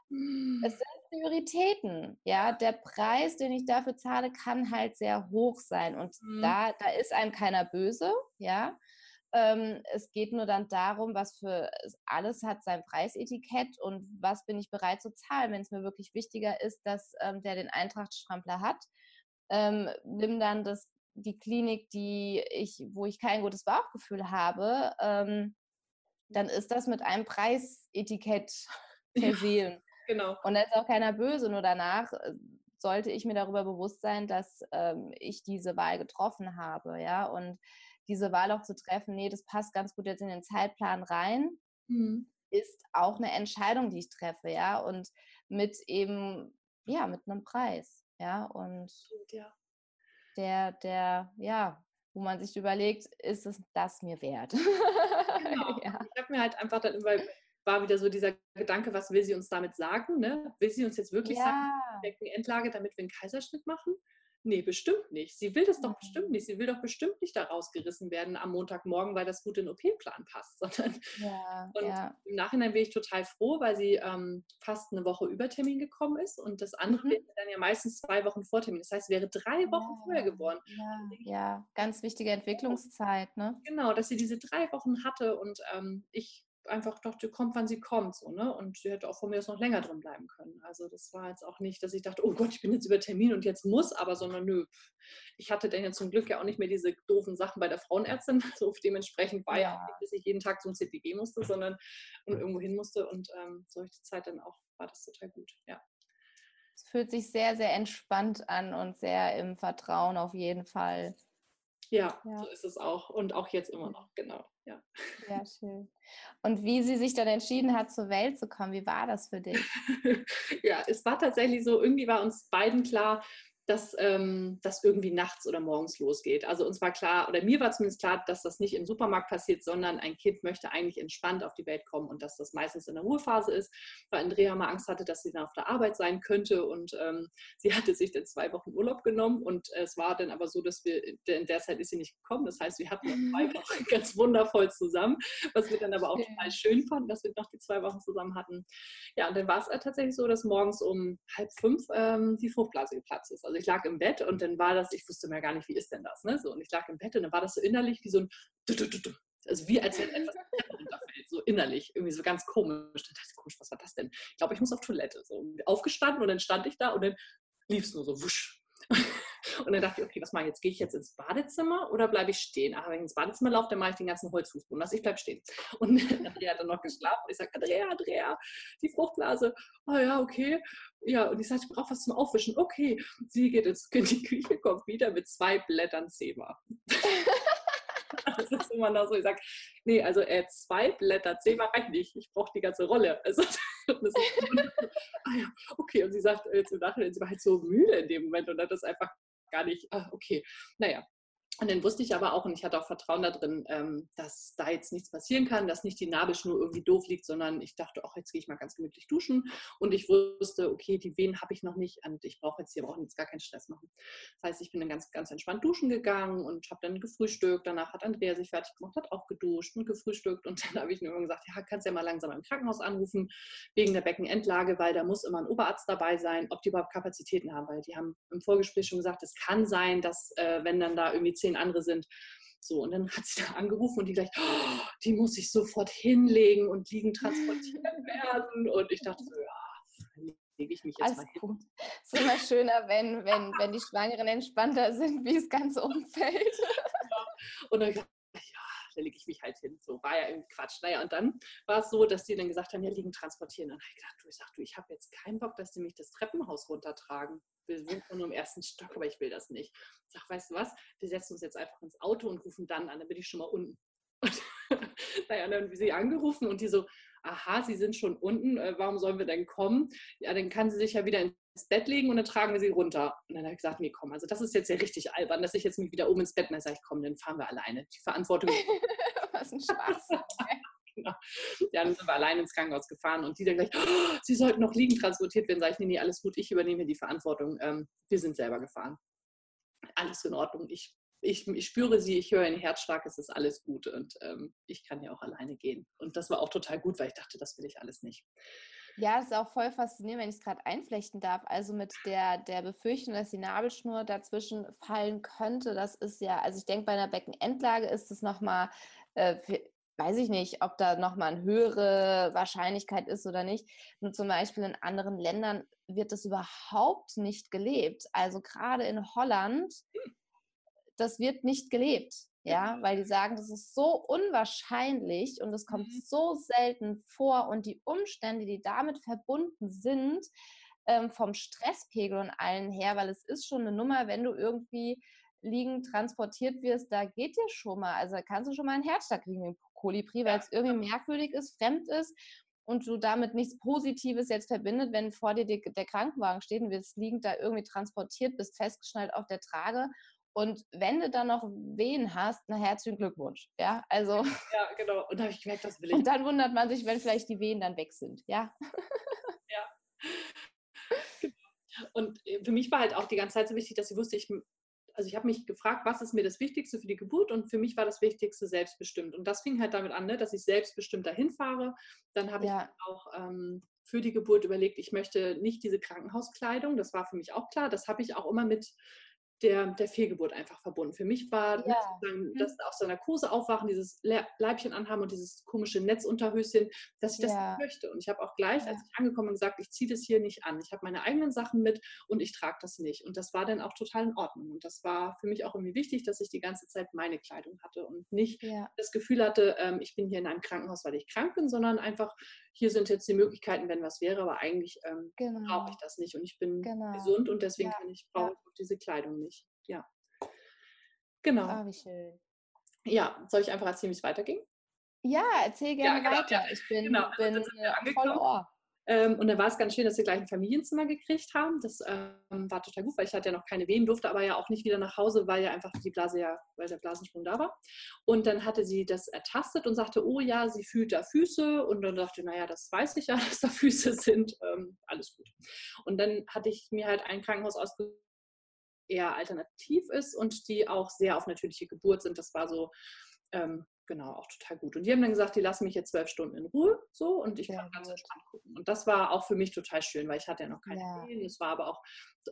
Es hm. sind Prioritäten. Ja, der Preis, den ich dafür zahle, kann halt sehr hoch sein. Und mhm. da, da ist einem keiner böse, ja. Ähm, es geht nur dann darum, was für alles hat sein Preisetikett und was bin ich bereit zu zahlen, wenn es mir wirklich wichtiger ist, dass ähm, der den Eintrachtstrampler hat. Ähm, nimm dann das, die Klinik, die ich, wo ich kein gutes Bauchgefühl habe, ähm, dann ist das mit einem Preisetikett versehen. Genau. Und da ist auch keiner böse, nur danach äh, sollte ich mir darüber bewusst sein, dass ähm, ich diese Wahl getroffen habe, ja, und diese Wahl auch zu treffen, nee, das passt ganz gut jetzt in den Zeitplan rein, mhm. ist auch eine Entscheidung, die ich treffe, ja, und mit eben ja, mit einem Preis. Ja, und ja. der, der, ja, wo man sich überlegt, ist es das mir wert? Genau. ja. Ich habe mir halt einfach dann immer war wieder so dieser Gedanke, was will sie uns damit sagen? Ne? Will sie uns jetzt wirklich ja. sagen, Endlage, damit wir einen Kaiserschnitt machen? Nee, bestimmt nicht. Sie will das doch bestimmt nicht. Sie will doch bestimmt nicht da rausgerissen werden am Montagmorgen, weil das gut in den OP-Plan passt. Sondern ja, und ja. im Nachhinein bin ich total froh, weil sie ähm, fast eine Woche über Termin gekommen ist und das andere mhm. wäre dann ja meistens zwei Wochen vor Termin. Das heißt, sie wäre drei Wochen ja, vorher geboren. Ja, ja, ganz wichtige Entwicklungszeit. Ne? Genau, dass sie diese drei Wochen hatte und ähm, ich einfach dachte, kommt, wann sie kommt. So, ne? Und sie hätte auch von mir aus noch länger drin bleiben können. Also das war jetzt auch nicht, dass ich dachte, oh Gott, ich bin jetzt über Termin und jetzt muss, aber sondern nö. Ich hatte dann ja zum Glück ja auch nicht mehr diese doofen Sachen bei der Frauenärztin. So dementsprechend war ja, ja auch nicht, dass ich jeden Tag zum CPG musste, sondern und irgendwo hin musste. Und ähm, solche Zeit dann auch war das total gut. Ja. Es fühlt sich sehr, sehr entspannt an und sehr im Vertrauen auf jeden Fall. Ja, ja, so ist es auch. Und auch jetzt immer noch, genau. Ja. Sehr schön. Und wie sie sich dann entschieden hat, zur Welt zu kommen, wie war das für dich? ja, es war tatsächlich so, irgendwie war uns beiden klar, dass ähm, das irgendwie nachts oder morgens losgeht. Also uns war klar, oder mir war zumindest klar, dass das nicht im Supermarkt passiert, sondern ein Kind möchte eigentlich entspannt auf die Welt kommen und dass das meistens in der Ruhephase ist, weil Andrea mal Angst hatte, dass sie dann auf der Arbeit sein könnte und ähm, sie hatte sich dann zwei Wochen Urlaub genommen und es war dann aber so, dass wir, in der Zeit ist sie nicht gekommen, das heißt, wir hatten noch zwei Wochen ganz wundervoll zusammen, was wir dann aber auch total schön fanden, dass wir noch die zwei Wochen zusammen hatten. Ja, und dann war es halt tatsächlich so, dass morgens um halb fünf ähm, die Fruchtblase geplatzt ist. Also ich lag im Bett und dann war das, ich wusste mir gar nicht, wie ist denn das, ne? So, und ich lag im Bett und dann war das so innerlich wie so ein, also wie als wenn etwas runterfällt, so innerlich, irgendwie so ganz komisch. Dann dachte ich, komisch, was war das denn? Ich glaube, ich muss auf Toilette. So, aufgestanden und dann stand ich da und dann lief es nur so wusch. Und dann dachte ich, okay, was mache ich jetzt? Gehe ich jetzt ins Badezimmer oder bleibe ich stehen? Aber wenn ich ins Badezimmer laufe, dann mache ich den ganzen Holzfußboden. Also ich bleibe stehen. Und Andrea hat dann noch geschlafen. Ich sage, Andrea, Andrea, die Fruchtblase. Oh ja, okay. Ja, und ich sage, ich brauche was zum Aufwischen. Okay. Sie geht ins, in die Küche, kommt wieder mit zwei Blättern Zebra. das ist immer noch so, ich sage, nee, also äh, zwei Blätter Zebra reicht nicht. Ich brauche die ganze Rolle. Also, ah ja, okay. Und sie sagt jetzt im Nachhinein, sie war halt so müde in dem Moment und hat das einfach gar nicht, ah, okay, naja, und dann wusste ich aber auch, und ich hatte auch Vertrauen darin, ähm, dass da jetzt nichts passieren kann, dass nicht die Nabelschnur irgendwie doof liegt, sondern ich dachte, ach, jetzt gehe ich mal ganz gemütlich duschen. Und ich wusste, okay, die Wehen habe ich noch nicht und ich brauche jetzt hier auch jetzt gar keinen Stress machen. Das heißt, ich bin dann ganz, ganz entspannt duschen gegangen und habe dann gefrühstückt. Danach hat Andrea sich fertig gemacht, hat auch geduscht und gefrühstückt. Und dann habe ich nur gesagt, ja, kannst ja mal langsam im Krankenhaus anrufen, wegen der Beckenendlage, weil da muss immer ein Oberarzt dabei sein, ob die überhaupt Kapazitäten haben. Weil die haben im Vorgespräch schon gesagt, es kann sein, dass, äh, wenn dann da irgendwie zehn andere sind. So, und dann hat sie da angerufen und die gleich, oh, die muss ich sofort hinlegen und liegen transportiert werden. Und ich dachte so, ja, lege ich mich jetzt Alles mal hin. Gut. Es ist immer schöner, wenn, wenn, wenn die Schwangeren entspannter sind, wie das ganze Umfeld. Ja. Und dann da lege ich mich halt hin. So war ja irgendwie Quatsch. Naja, und dann war es so, dass die dann gesagt haben, ja, liegen transportieren. Und dann habe ich gedacht, du, ich sag, du, ich habe jetzt keinen Bock, dass die mich das Treppenhaus runtertragen. Wir sind nur im ersten Stock, aber ich will das nicht. Ich sage, weißt du was, wir setzen uns jetzt einfach ins Auto und rufen dann an, dann bin ich schon mal unten. Und, naja, dann haben sie angerufen und die so, aha, Sie sind schon unten, äh, warum sollen wir denn kommen? Ja, dann kann sie sich ja wieder ins Bett legen und dann tragen wir sie runter. Und dann habe ich gesagt, nee, komm, also das ist jetzt ja richtig albern, dass ich jetzt mich wieder oben ins Bett, dann sage ich, komm, dann fahren wir alleine. Die Verantwortung. Was ein Spaß. genau. Ja, dann sind wir allein ins Krankenhaus gefahren und die dann gleich, oh, sie sollten noch liegen transportiert werden. Sage ich, nee, nee, alles gut, ich übernehme die Verantwortung. Ähm, wir sind selber gefahren. Alles in Ordnung. Ich ich, ich, spüre sie, ich höre ihren Herzschlag, es ist alles gut und ähm, ich kann ja auch alleine gehen. Und das war auch total gut, weil ich dachte, das will ich alles nicht. Ja, das ist auch voll faszinierend, wenn ich es gerade einflechten darf. Also mit der, der Befürchtung, dass die Nabelschnur dazwischen fallen könnte, das ist ja, also ich denke, bei einer Beckenendlage ist es nochmal, äh, weiß ich nicht, ob da nochmal eine höhere Wahrscheinlichkeit ist oder nicht. Nur zum Beispiel in anderen Ländern wird das überhaupt nicht gelebt. Also gerade in Holland hm das wird nicht gelebt. Ja, weil die sagen, das ist so unwahrscheinlich und es kommt mhm. so selten vor und die Umstände, die damit verbunden sind, ähm, vom Stresspegel und allen her, weil es ist schon eine Nummer, wenn du irgendwie liegend transportiert wirst, da geht dir schon mal, also da kannst du schon mal einen Herzschlag kriegen im Kolibri, weil es irgendwie merkwürdig ist, fremd ist und du damit nichts Positives jetzt verbindet, wenn vor dir der Krankenwagen steht und wirst liegend da irgendwie transportiert, bist festgeschnallt auf der Trage und wenn du dann noch Wehen hast, na herzlichen Glückwunsch. Ja, also. Ja, genau. Und da habe ich gemerkt, das will ich. Und dann wundert man sich, wenn vielleicht die Wehen dann weg sind. Ja. Ja. Genau. Und äh, für mich war halt auch die ganze Zeit so wichtig, dass ich wusste, ich also ich habe mich gefragt, was ist mir das Wichtigste für die Geburt und für mich war das Wichtigste selbstbestimmt. Und das fing halt damit an, ne, dass ich selbstbestimmt dahin fahre. Dann habe ja. ich auch ähm, für die Geburt überlegt, ich möchte nicht diese Krankenhauskleidung. Das war für mich auch klar. Das habe ich auch immer mit der, der Fehlgeburt einfach verbunden. Für mich war ja. Mhm. das aus der Narkose aufwachen, dieses Leibchen anhaben und dieses komische Netzunterhöschen, dass ich das ja. nicht möchte. Und ich habe auch gleich, ja. als ich angekommen bin, gesagt, ich ziehe das hier nicht an. Ich habe meine eigenen Sachen mit und ich trage das nicht. Und das war dann auch total in Ordnung. Und das war für mich auch irgendwie wichtig, dass ich die ganze Zeit meine Kleidung hatte und nicht das Gefühl hatte, ähm, ich bin hier in einem Krankenhaus, weil ich krank bin, sondern einfach hier sind jetzt die Möglichkeiten, wenn was wäre, aber eigentlich ähm, genau. brauche ich das nicht und ich bin genau. gesund und deswegen ja. kann ich, brauche ich diese Kleidung nicht. Ja. Genau. Ah, wie schön. Ja, soll ich einfach erzählen, wie es weiterging? Ja, erzähl gerne ja, genau, weiter. Ich bin, genau. bin äh, voll Ohr. Ähm, und dann war es ganz schön, dass wir gleich ein Familienzimmer gekriegt haben. Das ähm, war total gut, weil ich hatte ja noch keine Wehen, durfte aber ja auch nicht wieder nach Hause, weil ja einfach die Blase ja, weil der Blasensprung da war. Und dann hatte sie das ertastet und sagte, oh ja, sie fühlt da Füße. Und dann dachte ich, naja, das weiß ich ja, dass da Füße sind. Ähm, alles gut. Und dann hatte ich mir halt ein Krankenhaus ausgesucht, eher alternativ ist und die auch sehr auf natürliche Geburt sind. Das war so ähm, genau, auch total gut. Und die haben dann gesagt, die lassen mich jetzt zwölf Stunden in Ruhe so und ich kann ganz entspannt gucken. Und das war auch für mich total schön, weil ich hatte ja noch keine ja. Ferien. Es war aber auch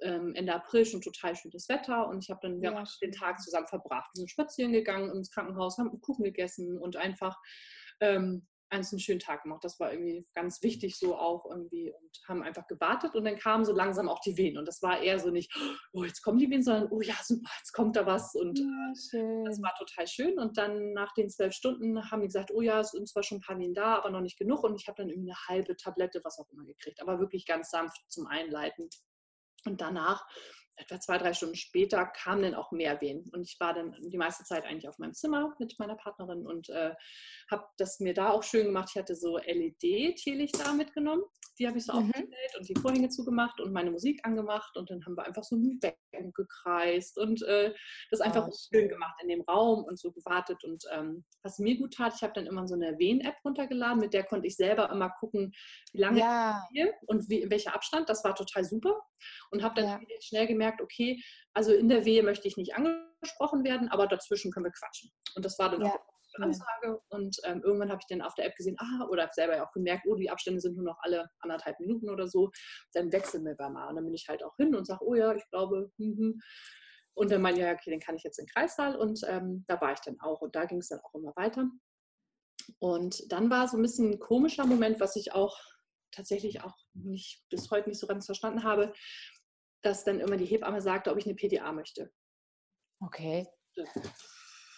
ähm, Ende April schon total schönes Wetter und ich habe dann, ja, den Tag zusammen verbracht. Wir sind spazieren gegangen ins Krankenhaus, haben Kuchen gegessen und einfach ähm, einen schönen Tag gemacht. Das war irgendwie ganz wichtig so auch irgendwie und haben einfach gewartet und dann kamen so langsam auch die Wehen und das war eher so nicht, oh jetzt kommen die Wehen, sondern oh ja super, jetzt kommt da was und ja, das war total schön und dann nach den zwölf Stunden haben die gesagt, oh ja, es sind zwar schon ein paar Wehen da, aber noch nicht genug und ich habe dann irgendwie eine halbe Tablette, was auch immer gekriegt, aber wirklich ganz sanft zum Einleiten und danach etwa zwei, drei Stunden später kamen dann auch mehr Wehen. Und ich war dann die meiste Zeit eigentlich auf meinem Zimmer mit meiner Partnerin und äh, habe das mir da auch schön gemacht. Ich hatte so LED-Teelichter mitgenommen. Die habe ich so mhm. aufgestellt und die Vorhänge zugemacht und meine Musik angemacht. Und dann haben wir einfach so ein Becken gekreist und äh, das einfach oh, schön gemacht in dem Raum und so gewartet. Und ähm, was mir gut tat, ich habe dann immer so eine Wehen-App runtergeladen, mit der konnte ich selber immer gucken, wie lange ja. ich hier und wie, in welcher Abstand. Das war total super. Und habe dann ja. schnell gemerkt, okay, also in der Wehe möchte ich nicht angesprochen werden, aber dazwischen können wir quatschen. Und das war dann ja. auch Ansage. Und ähm, irgendwann habe ich dann auf der App gesehen, ah, oder habe selber ja auch gemerkt, oh, die Abstände sind nur noch alle anderthalb Minuten oder so. Dann wechseln wir mal. Und dann bin ich halt auch hin und sage, oh ja, ich glaube, hm, und dann meinte ja, okay, dann kann ich jetzt in den Kreissaal. Und ähm, da war ich dann auch. Und da ging es dann auch immer weiter. Und dann war so ein bisschen ein komischer Moment, was ich auch tatsächlich auch nicht, bis heute nicht so ganz verstanden habe, dass dann immer die Hebamme sagte, ob ich eine PDA möchte. Okay.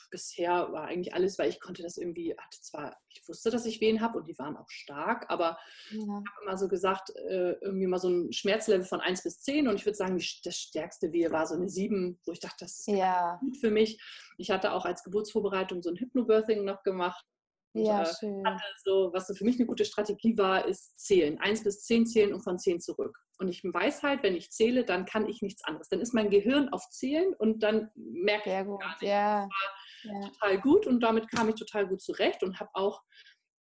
Bisher war eigentlich alles, weil ich konnte das irgendwie, hatte zwar, ich wusste, dass ich Wehen habe und die waren auch stark, aber ja. ich habe immer so gesagt, äh, irgendwie mal so ein Schmerzlevel von 1 bis 10 und ich würde sagen, das stärkste Wehe war so eine 7, wo ich dachte, das ist ja. gut für mich. Ich hatte auch als Geburtsvorbereitung so ein Hypnobirthing noch gemacht ja, äh, schön. so, was so für mich eine gute Strategie war, ist zählen. Eins bis zehn zählen und von zehn zurück. Und ich weiß halt, wenn ich zähle, dann kann ich nichts anderes. Dann ist mein Gehirn auf Zählen und dann merke Sehr ich gut. gar nicht. Ja. Das war ja. total gut und damit kam ich total gut zurecht und habe auch,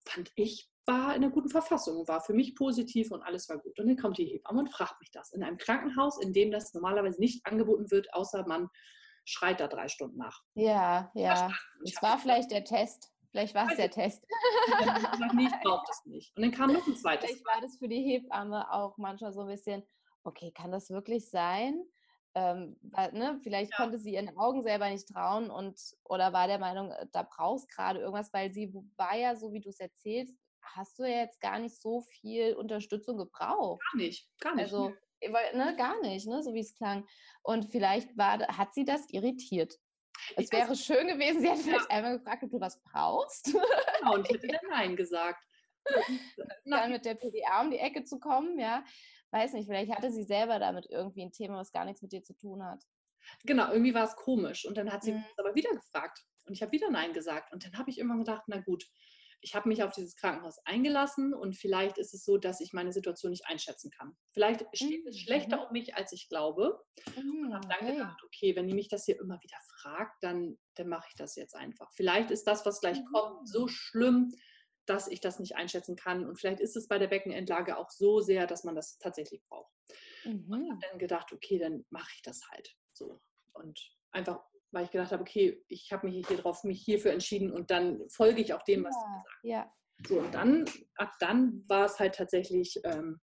fand ich, war in einer guten Verfassung, war für mich positiv und alles war gut. Und dann kommt die Hebamme und fragt mich das. In einem Krankenhaus, in dem das normalerweise nicht angeboten wird, außer man schreit da drei Stunden nach. Ja, ja. Es war vielleicht der Test. Vielleicht war es der Test. nee, ich brauche das nicht. Und dann kam noch ein zweites. Vielleicht war das für die Hebamme auch manchmal so ein bisschen, okay, kann das wirklich sein? Ähm, weil, ne, vielleicht ja. konnte sie ihren Augen selber nicht trauen und oder war der Meinung, äh, da brauchst gerade irgendwas, weil sie war ja, so wie du es erzählst, hast du ja jetzt gar nicht so viel Unterstützung gebraucht. Gar nicht, gar nicht. Also, ne, gar nicht, ne, so wie es klang. Und vielleicht war, hat sie das irritiert. Es wäre schön gewesen, sie hätte vielleicht einmal gefragt, ob du was brauchst. Genau, und ich hätte dann Nein gesagt. dann mit der PDA um die Ecke zu kommen, ja. Weiß nicht, vielleicht hatte sie selber damit irgendwie ein Thema, was gar nichts mit dir zu tun hat. Genau, irgendwie war es komisch. Und dann hat sie mhm. aber wieder gefragt. Und ich habe wieder Nein gesagt. Und dann habe ich immer gedacht, na gut, ich habe mich auf dieses Krankenhaus eingelassen und vielleicht ist es so, dass ich meine Situation nicht einschätzen kann. Vielleicht steht es schlechter mhm. um mich, als ich glaube. Mhm, und habe dann okay. gedacht, okay, wenn die mich das hier immer wieder fragt, dann, dann mache ich das jetzt einfach. Vielleicht ist das, was gleich mhm. kommt, so schlimm, dass ich das nicht einschätzen kann. Und vielleicht ist es bei der Beckenendlage auch so sehr, dass man das tatsächlich braucht. Mhm. Und habe dann gedacht, okay, dann mache ich das halt so. Und einfach, weil ich gedacht habe, okay, ich habe mich hier drauf, mich hierfür entschieden und dann folge ich auch dem, was ja, du gesagt ja. So, und dann, ab dann war es halt tatsächlich ähm,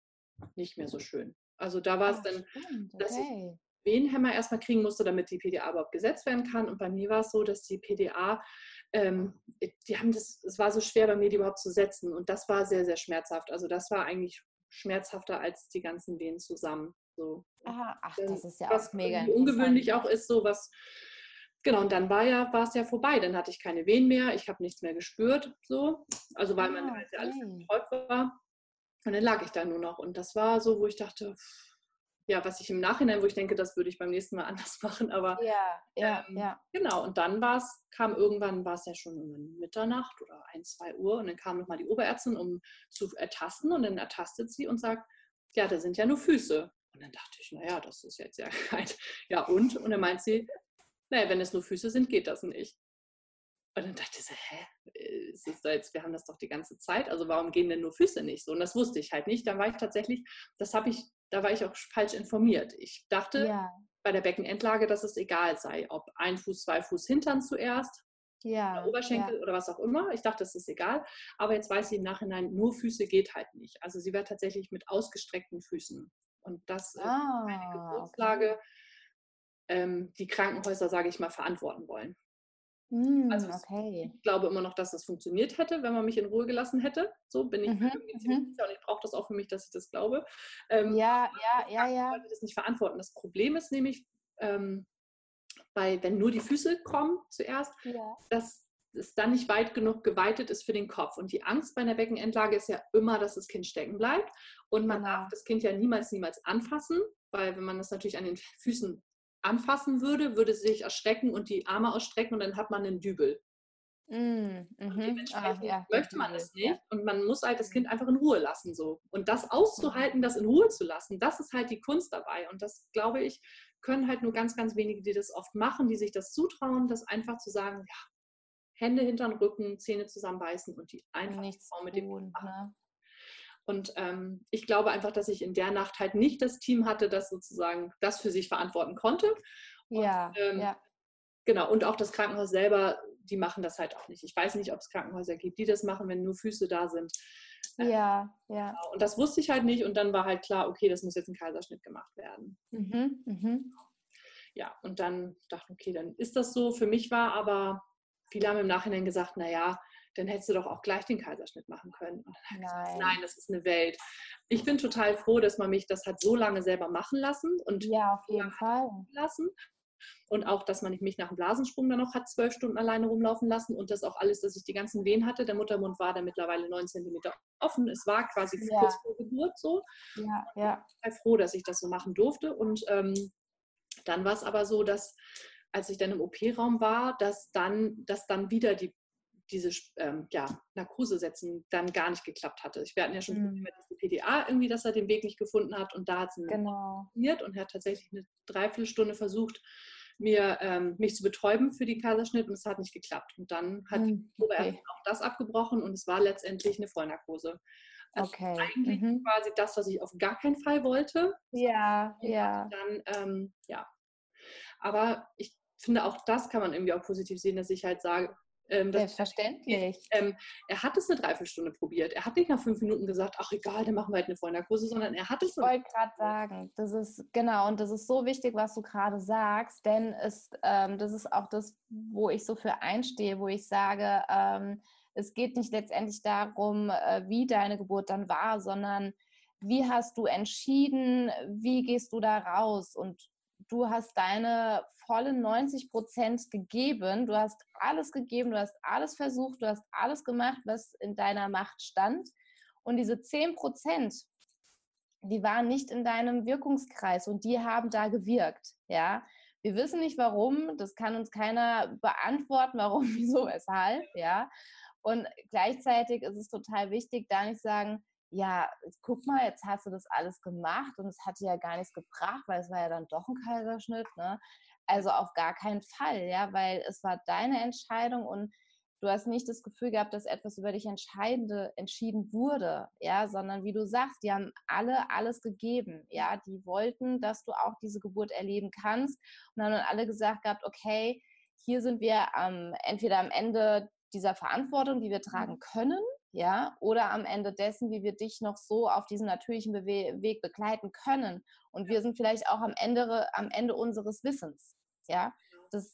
nicht mehr so schön. Also da war es ah, dann, stimmt, dass okay. ich Wehenhämmer erstmal kriegen musste, damit die PDA überhaupt gesetzt werden kann. Und bei mir war es so, dass die PDA, ähm, die haben das, es war so schwer bei mir, die überhaupt zu setzen. Und das war sehr, sehr schmerzhaft. Also das war eigentlich schmerzhafter als die ganzen Wehen zusammen. So. Aha, ach, das ist ja auch mega. Ungewöhnlich auch ist so was. Genau, und dann war ja, war es ja vorbei. Dann hatte ich keine Wehen mehr, ich habe nichts mehr gespürt, so. Also weil ah, mein Hals ja alles betäubt war. Und dann lag ich da nur noch. Und das war so, wo ich dachte, ja, was ich im Nachhinein, wo ich denke, das würde ich beim nächsten Mal anders machen. Aber ja, ja, ähm, ja. Genau, und dann war es, kam irgendwann, war es ja schon Mitternacht oder ein, zwei Uhr und dann kam nochmal die Oberärztin, um zu ertasten und dann ertastet sie und sagt, ja, da sind ja nur Füße. Und dann dachte ich, naja, das ist jetzt ja kein, ja und? Und dann meint sie, naja, wenn es nur Füße sind, geht das nicht. Und dann dachte ich so, hä, ist das jetzt, wir haben das doch die ganze Zeit, also warum gehen denn nur Füße nicht so? Und das wusste ich halt nicht. Dann war ich tatsächlich, das habe ich, da war ich auch falsch informiert. Ich dachte ja. bei der Beckenendlage, dass es egal sei, ob ein Fuß, zwei Fuß Hintern zuerst, ja, oder Oberschenkel ja. oder was auch immer. Ich dachte, das ist egal. Aber jetzt weiß sie im Nachhinein, nur Füße geht halt nicht. Also sie wäre tatsächlich mit ausgestreckten Füßen. Und das ah, ist eine Geburtslage, okay. Ähm, die Krankenhäuser, sage ich mal, verantworten wollen. Mm, also okay. ich glaube immer noch, dass das funktioniert hätte, wenn man mich in Ruhe gelassen hätte. So bin ich mhm, ziemlich mhm. sicher und ich brauche das auch für mich, dass ich das glaube. Ähm, ja, ja, ja, ja. Leute das nicht verantworten. Das Problem ist nämlich, ähm, bei, wenn nur die Füße kommen zuerst, ja. dass es dann nicht weit genug geweitet ist für den Kopf. Und die Angst bei einer Beckenendlage ist ja immer, dass das Kind stecken bleibt. Und man genau. darf das Kind ja niemals, niemals anfassen, weil wenn man das natürlich an den Füßen anfassen würde, würde sie sich erschrecken und die Arme ausstrecken und dann hat man einen Dübel. Mm, mhm. Dementsprechend ah, ja, möchte man es nicht und man muss halt das Kind einfach in Ruhe lassen so. Und das auszuhalten, das in Ruhe zu lassen, das ist halt die Kunst dabei. Und das, glaube ich, können halt nur ganz, ganz wenige, die das oft machen, die sich das zutrauen, das einfach zu sagen, ja, Hände hinter den Rücken, Zähne zusammenbeißen und die einfach Nichts mit dem tun, ne? Und ähm, ich glaube einfach, dass ich in der Nacht halt nicht das Team hatte, das sozusagen das für sich verantworten konnte. Und, ja, ähm, ja. Genau, und auch das Krankenhaus selber, die machen das halt auch nicht. Ich weiß nicht, ob es Krankenhäuser gibt, die das machen, wenn nur Füße da sind. Ähm, ja, ja. Genau. Und das wusste ich halt nicht. Und dann war halt klar, okay, das muss jetzt ein Kaiserschnitt gemacht werden. Mhm, mhm. Ja, und dann dachte ich, okay, dann ist das so. Für mich war aber, viele haben im Nachhinein gesagt, naja, dann hättest du doch auch gleich den Kaiserschnitt machen können. nein. Gesagt, nein, das ist eine Welt. Ich bin total froh, dass man mich das hat so lange selber machen lassen und ja, auf jeden Fall lassen. Und auch, dass man mich nach dem Blasensprung dann noch hat zwölf Stunden alleine rumlaufen lassen und das auch alles, dass ich die ganzen Wehen hatte. Der Muttermund war dann mittlerweile neun Zentimeter offen. Es war quasi ja. kurz vor Geburt so. Ja, ja. Ich bin froh, dass ich das so machen durfte. Und ähm, dann war es aber so, dass als ich dann im OP-Raum war, dass dann, dass dann wieder die diese ähm, ja, Narkose setzen dann gar nicht geklappt hatte. Ich hatten ja schon mhm. die PDA irgendwie, dass er den Weg nicht gefunden hat und da hat es genau. funktioniert und er hat tatsächlich eine Dreiviertelstunde versucht, mir ähm, mich zu betäuben für die Kaiserschnitt und es hat nicht geklappt. Und dann hat mhm. okay. auch das abgebrochen und es war letztendlich eine Vollnarkose. Also okay. Eigentlich mhm. quasi das, was ich auf gar keinen Fall wollte. Ja, ja. Dann, ähm, ja. Aber ich finde, auch das kann man irgendwie auch positiv sehen, dass ich halt sage, ähm, Selbstverständlich. Ähm, er hat es eine Dreiviertelstunde probiert. Er hat nicht nach fünf Minuten gesagt, ach egal, dann machen wir halt eine Vollnarkose, sondern er hat es. Ich wollte gerade sagen, das ist genau und das ist so wichtig, was du gerade sagst, denn es, ähm, das ist auch das, wo ich so für einstehe, wo ich sage, ähm, es geht nicht letztendlich darum, äh, wie deine Geburt dann war, sondern wie hast du entschieden, wie gehst du da raus und du hast deine vollen 90 Prozent gegeben, du hast alles gegeben, du hast alles versucht, du hast alles gemacht, was in deiner Macht stand. Und diese 10 Prozent, die waren nicht in deinem Wirkungskreis und die haben da gewirkt. Ja, wir wissen nicht warum, das kann uns keiner beantworten, warum, wieso, weshalb. Ja, Und gleichzeitig ist es total wichtig, da nicht sagen, ja, guck mal, jetzt hast du das alles gemacht und es hat dir ja gar nichts gebracht, weil es war ja dann doch ein Kaiserschnitt. Ne? Also auf gar keinen Fall, ja, weil es war deine Entscheidung und du hast nicht das Gefühl gehabt, dass etwas über dich entscheidende entschieden wurde, ja, sondern wie du sagst, die haben alle alles gegeben, ja, die wollten, dass du auch diese Geburt erleben kannst und dann haben alle gesagt gehabt, okay, hier sind wir ähm, entweder am Ende dieser Verantwortung, die wir tragen können, ja, oder am Ende dessen, wie wir dich noch so auf diesem natürlichen Bewe Weg begleiten können. Und wir sind vielleicht auch am Ende, am Ende unseres Wissens, ja. Das,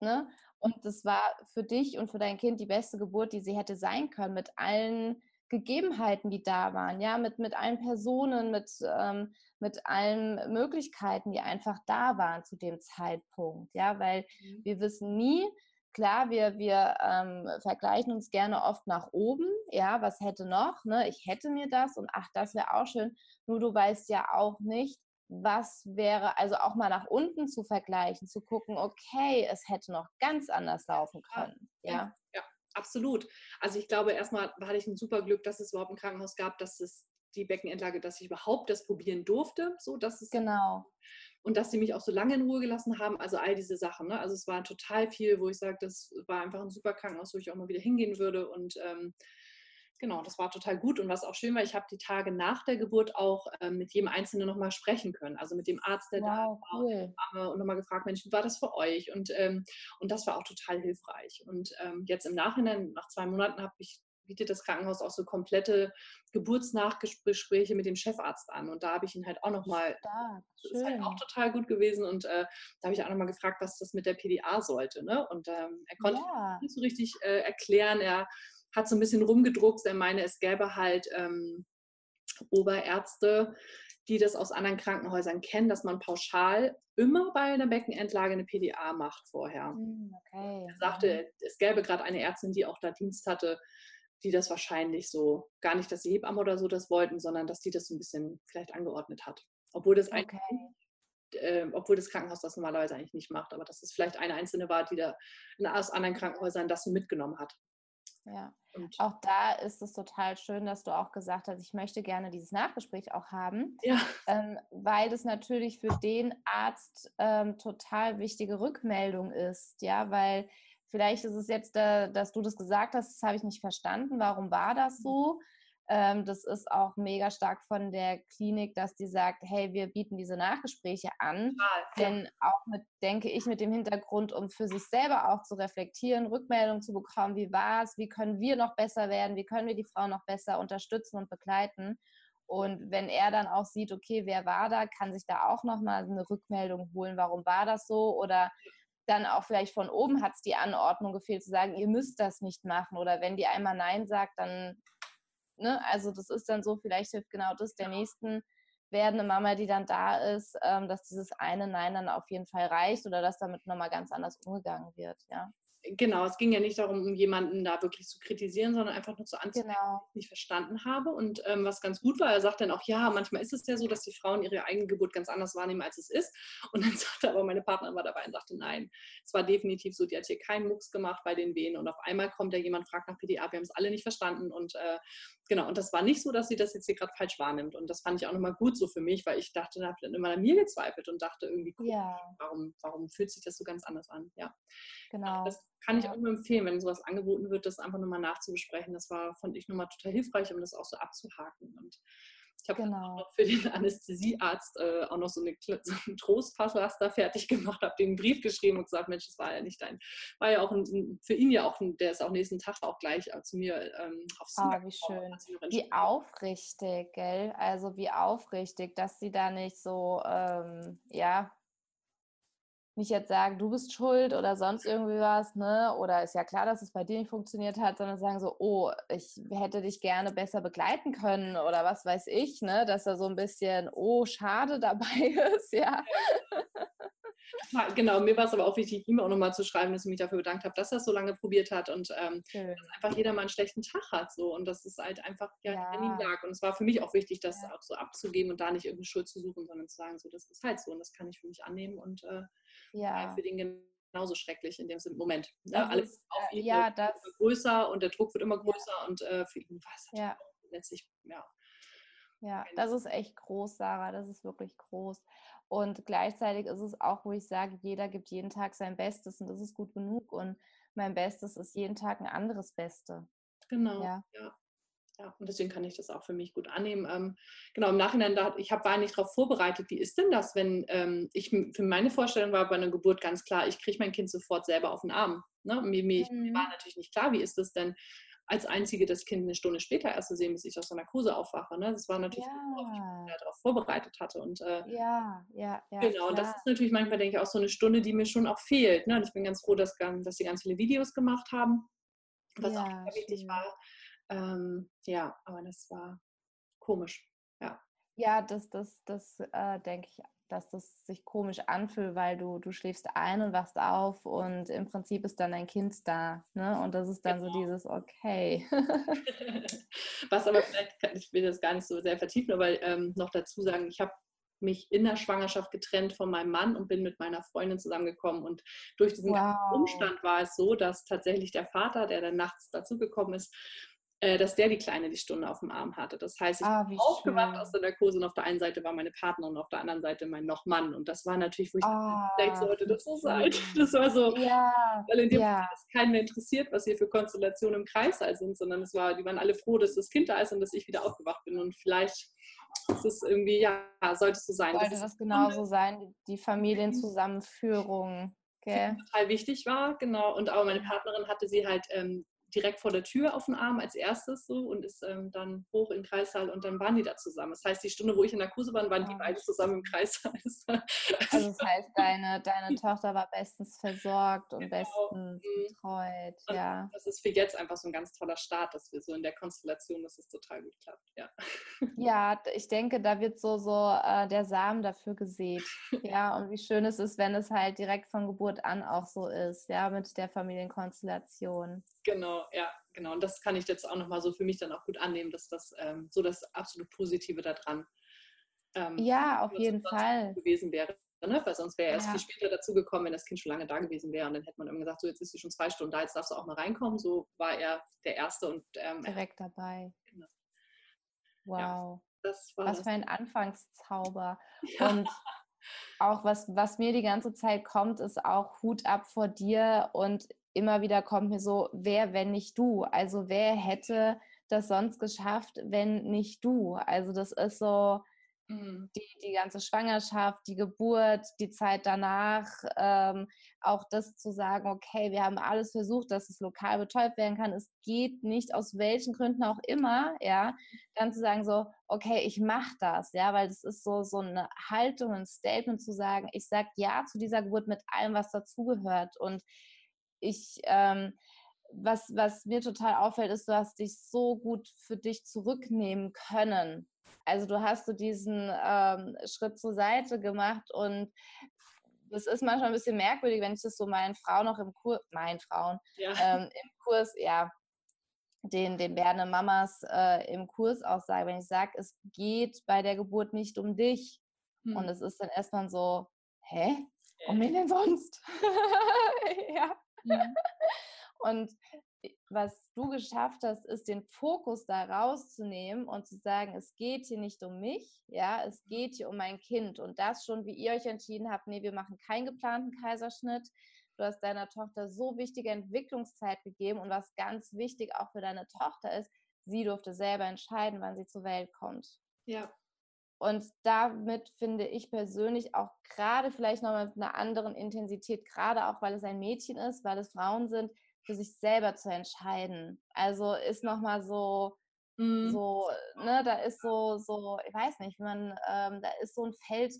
ne? Und das war für dich und für dein Kind die beste Geburt, die sie hätte sein können, mit allen Gegebenheiten, die da waren, ja, mit, mit allen Personen, mit, ähm, mit allen Möglichkeiten, die einfach da waren zu dem Zeitpunkt, ja, weil mhm. wir wissen nie, klar, wir, wir ähm, vergleichen uns gerne oft nach oben, ja, was hätte noch, ne? ich hätte mir das und ach, das wäre auch schön, nur du weißt ja auch nicht, was wäre, also auch mal nach unten zu vergleichen, zu gucken, okay, es hätte noch ganz anders laufen können. Ja, ja, absolut. Also ich glaube, erstmal hatte ich ein super Glück, dass es überhaupt ein Krankenhaus gab, dass es die Beckenendlage, dass ich überhaupt das probieren durfte, so dass es genau und dass sie mich auch so lange in Ruhe gelassen haben. Also all diese Sachen. Ne? Also es war total viel, wo ich sage, das war einfach ein super Krankenhaus, wo ich auch mal wieder hingehen würde. Und ähm, genau, das war total gut. Und was auch schön war, ich habe die Tage nach der Geburt auch ähm, mit jedem Einzelnen nochmal sprechen können. Also mit dem Arzt, der wow, da war cool. und nochmal gefragt, Mensch, wie war das für euch? Und, ähm, und das war auch total hilfreich. Und ähm, jetzt im Nachhinein, nach zwei Monaten, habe ich bietet das Krankenhaus auch so komplette Geburtsnachgespräche mit dem Chefarzt an. Und da habe ich ihn halt auch nochmal, das ist halt auch total gut gewesen. Und äh, da habe ich auch nochmal gefragt, was das mit der PDA sollte. Ne? Und ähm, er konnte ja. nicht so richtig äh, erklären. Er hat so ein bisschen rumgedruckt. Er meine, es gäbe halt ähm, Oberärzte, die das aus anderen Krankenhäusern kennen, dass man pauschal immer bei einer Beckenendlage eine PDA macht vorher. Hm, okay. Er sagte, mhm. es gäbe gerade eine Ärztin, die auch da Dienst hatte, die das wahrscheinlich so, gar nicht, dass die Hebammen oder so das wollten, sondern dass die das so ein bisschen vielleicht angeordnet hat. Obwohl das okay. äh, obwohl das Krankenhaus das normalerweise eigentlich nicht macht, aber dass es vielleicht eine einzelne war, die da aus anderen Krankenhäusern das mitgenommen hat. Ja, und auch da ist es total schön, dass du auch gesagt hast, ich möchte gerne dieses Nachgespräch auch haben, ja. ähm, weil es natürlich für den Arzt ähm, total wichtige Rückmeldung ist, ja, weil Vielleicht ist es jetzt, äh, dass du das gesagt hast, das habe ich nicht verstanden. Warum war das so? Ähm, das ist auch mega stark von der Klinik, dass die sagt, hey, wir bieten diese Nachgespräche an. Denn auch mit, denke ich, mit dem Hintergrund, um für sich selber auch zu reflektieren, Rückmeldung zu bekommen, wie war es, wie können wir noch besser werden, wie können wir die Frau noch besser unterstützen und begleiten. Und wenn er dann auch sieht, okay, wer war da, kann sich da auch nochmal eine Rückmeldung holen, warum war das so oder dann auch vielleicht von oben hat es die Anordnung gefehlt, zu sagen, ihr müsst das nicht machen. Oder wenn die einmal Nein sagt, dann, ne, also das ist dann so, vielleicht hilft genau das der nächsten werdende Mama, die dann da ist, ähm, dass dieses eine Nein dann auf jeden Fall reicht oder dass damit nochmal ganz anders umgegangen wird, ja genau, es ging ja nicht darum, um jemanden da wirklich zu kritisieren, sondern einfach nur zu anzunehmen, genau. was ich nicht verstanden habe. Und ähm, was ganz gut war, er sagt dann auch, ja, manchmal ist es ja so, dass die Frauen ihre eigene Geburt ganz anders wahrnehmen, als es ist. Und dann sagte aber meine Partnerin war dabei und sagte, nein, es war definitiv so, die hat hier keinen Mucks gemacht bei den Wehen. Und auf einmal kommt da jemand, fragt nach PDA, wir haben es alle nicht verstanden. Und äh, genau, und das war nicht so, dass sie das jetzt hier gerade falsch wahrnimmt. Und das fand ich auch nochmal gut so für mich, weil ich dachte, da habe dann immer an mir gezweifelt und dachte irgendwie, cool, ja. warum, warum fühlt sich das so ganz anders an? Ja. Genau. Das kann ich auch nur empfehlen, wenn sowas angeboten wird, das einfach nochmal nachzubesprechen. Das war, fand ich nochmal total hilfreich, um das auch so abzuhaken. Und ich habe genau. auch für den Anästhesiearzt äh, auch noch so, eine, so einen Trostpasslaster fertig gemacht, habe den Brief geschrieben und gesagt, Mensch, das war ja nicht dein, war ja auch ein, für ihn ja auch, ein, der ist auch nächsten Tag auch gleich äh, zu mir ähm, aufs Zimmer. Oh, wie schön. Wie aufrichtig, gell? Also wie aufrichtig, dass sie da nicht so, ähm, ja, nicht jetzt sagen, du bist schuld oder sonst irgendwie was, ne? Oder ist ja klar, dass es bei dir nicht funktioniert hat, sondern sagen so, oh, ich hätte dich gerne besser begleiten können oder was weiß ich, ne? Dass da so ein bisschen, oh, schade dabei ist, ja. Genau, mir war es aber auch wichtig, ihm auch nochmal zu schreiben, dass ich mich dafür bedankt habe, dass er es so lange probiert hat und ähm, dass einfach jeder mal einen schlechten Tag hat so und dass es halt einfach ja, ja. an ihm lag. Und es war für mich auch wichtig, das ja. auch so abzugeben und da nicht irgendeine Schuld zu suchen, sondern zu sagen, so, das ist halt so und das kann ich für mich annehmen und äh, ja. für den genauso schrecklich in dem Moment. Ne? Alles ist, äh, ja, das, größer und der Druck wird immer größer ja. und äh, für ihn war es ja. letztlich, ja. Ja, das ist echt groß, Sarah. Das ist wirklich groß. Und gleichzeitig ist es auch, wo ich sage, jeder gibt jeden Tag sein Bestes und das ist gut genug. Und mein Bestes ist jeden Tag ein anderes Beste. Genau. Ja. ja. Ja. und deswegen kann ich das auch für mich gut annehmen. Ähm, genau, im Nachhinein, da, ich habe war nicht darauf vorbereitet, wie ist denn das, wenn ähm, ich, für meine Vorstellung war bei einer Geburt ganz klar, ich kriege mein Kind sofort selber auf den Arm. Ne? Mir, mir, mhm. war natürlich nicht klar, wie ist das denn, als einzige das Kind eine Stunde später erst zu sehen, bis ich aus der Narkose aufwache. Ne? Das war natürlich, ja. worauf ich mich darauf vorbereitet hatte. Und, äh, ja, ja, ja. Genau, und das ist natürlich manchmal, denke ich, auch so eine Stunde, die mir schon auch fehlt. Ne? Und ich bin ganz froh, dass, dass sie ganz viele Videos gemacht haben, was ja, auch wichtig war. Ähm, ja, aber das war komisch. Ja, ja das, das, das äh, denke ich dass das sich komisch anfühlt, weil du, du schläfst ein und wachst auf und im Prinzip ist dann dein Kind da. Ne? Und das ist dann genau. so dieses Okay. Was aber vielleicht, ich will das gar nicht so sehr vertiefen, aber ähm, noch dazu sagen, ich habe mich in der Schwangerschaft getrennt von meinem Mann und bin mit meiner Freundin zusammengekommen. Und durch diesen wow. Umstand war es so, dass tatsächlich der Vater, der dann nachts dazugekommen ist, dass der die Kleine die Stunde auf dem Arm hatte. Das heißt, ich ah, bin aufgewacht aus der Narkose und auf der einen Seite war meine Partnerin und auf der anderen Seite mein noch Mann. Und das war natürlich, wo ich ah, denke, sollte das so sein. Das war so, ja, weil in dem ja. Fall ist keinen mehr interessiert, was hier für Konstellationen im Kreissaal sind, sondern es war, die waren alle froh, dass das Kind da ist und dass ich wieder aufgewacht bin. Und vielleicht ist es irgendwie, ja, sollte es so sein. Sollte das, das genauso sein, die Familienzusammenführung. Okay. total wichtig war, genau. Und aber meine Partnerin hatte sie halt ähm, direkt vor der Tür auf den Arm als erstes so und ist ähm, dann hoch in den Kreissaal und dann waren die da zusammen. Das heißt, die Stunde, wo ich in Narkose war, waren die beide zusammen im Kreissaal. also das heißt, deine, deine Tochter war bestens versorgt und genau. bestens mhm. betreut. Ja. das ist für jetzt einfach so ein ganz toller Start, dass wir so in der Konstellation, dass es total gut klappt. Ja, ja ich denke, da wird so, so äh, der Samen dafür gesät. Ja, und wie schön es ist, wenn es halt direkt von Geburt an auch so ist, ja, mit der Familienkonstellation. Genau, ja, genau. Und das kann ich jetzt auch nochmal so für mich dann auch gut annehmen, dass das ähm, so das absolut Positive daran ähm, ja, auf jeden Fall gewesen wäre. Ne? Weil sonst wäre er erst ja. viel später dazu gekommen, wenn das Kind schon lange da gewesen wäre. Und dann hätte man immer gesagt, so jetzt ist sie schon zwei Stunden da, jetzt darfst du auch mal reinkommen. So war er der Erste und ähm, direkt dabei. Genau. Wow. Ja, was für ein Anfangszauber. Ja. Und auch was, was mir die ganze Zeit kommt, ist auch Hut ab vor dir und immer wieder kommt mir so, wer, wenn nicht du? Also wer hätte das sonst geschafft, wenn nicht du? Also das ist so mhm. die, die ganze Schwangerschaft, die Geburt, die Zeit danach, ähm, auch das zu sagen, okay, wir haben alles versucht, dass es lokal betäubt werden kann. Es geht nicht aus welchen Gründen auch immer, ja, dann zu sagen so, okay, ich mache das, ja, weil das ist so, so eine Haltung, ein Statement zu sagen, ich sage ja zu dieser Geburt mit allem, was dazugehört und ich, ähm, was, was mir total auffällt, ist, du hast dich so gut für dich zurücknehmen können. Also du hast du diesen ähm, Schritt zur Seite gemacht und das ist manchmal ein bisschen merkwürdig, wenn ich das so meinen Frauen noch im Kurs, meinen Frauen ja. ähm, im Kurs, ja, den, den werdenden Mamas äh, im Kurs auch sage, wenn ich sage, es geht bei der Geburt nicht um dich. Hm. Und es ist dann erstmal so, hä? Um wen denn sonst? ja. Mhm. Und was du geschafft hast, ist den Fokus da rauszunehmen und zu sagen, es geht hier nicht um mich, ja, es geht hier um mein Kind. Und das schon, wie ihr euch entschieden habt, nee, wir machen keinen geplanten Kaiserschnitt. Du hast deiner Tochter so wichtige Entwicklungszeit gegeben und was ganz wichtig auch für deine Tochter ist, sie durfte selber entscheiden, wann sie zur Welt kommt. Ja. Und damit finde ich persönlich auch gerade vielleicht noch mit einer anderen Intensität, gerade auch weil es ein Mädchen ist, weil es Frauen sind, für sich selber zu entscheiden. Also ist nochmal so, mhm. so, ne, da ist so, so, ich weiß nicht, man, ähm, da ist so ein Feld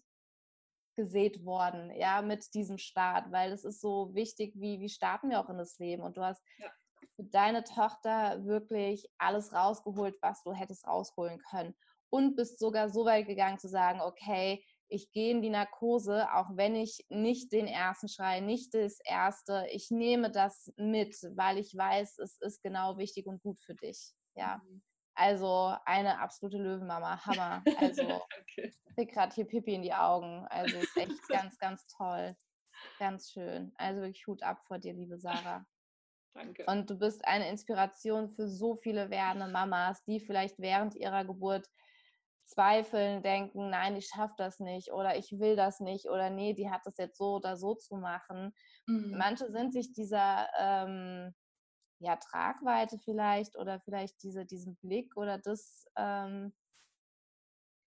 gesät worden, ja, mit diesem Start, weil es ist so wichtig, wie, wie starten wir auch in das Leben. Und du hast ja. für deine Tochter wirklich alles rausgeholt, was du hättest rausholen können und bist sogar so weit gegangen zu sagen, okay, ich gehe in die Narkose, auch wenn ich nicht den ersten Schrei, nicht das erste, ich nehme das mit, weil ich weiß, es ist genau wichtig und gut für dich. Ja. Mhm. Also eine absolute Löwenmama, Hammer. Also okay. krieg gerade hier Pipi in die Augen. Also ist echt ganz, ganz toll. Ganz schön. Also wirklich Hut ab vor dir, liebe Sarah. Danke. Und du bist eine Inspiration für so viele werdende Mamas, die vielleicht während ihrer Geburt zweifeln, denken, nein, ich schaffe das nicht oder ich will das nicht oder nee, die hat das jetzt so oder so zu machen. Mhm. Manche sind sich dieser ähm, ja, Tragweite vielleicht oder vielleicht diese, diesen Blick oder das, ähm,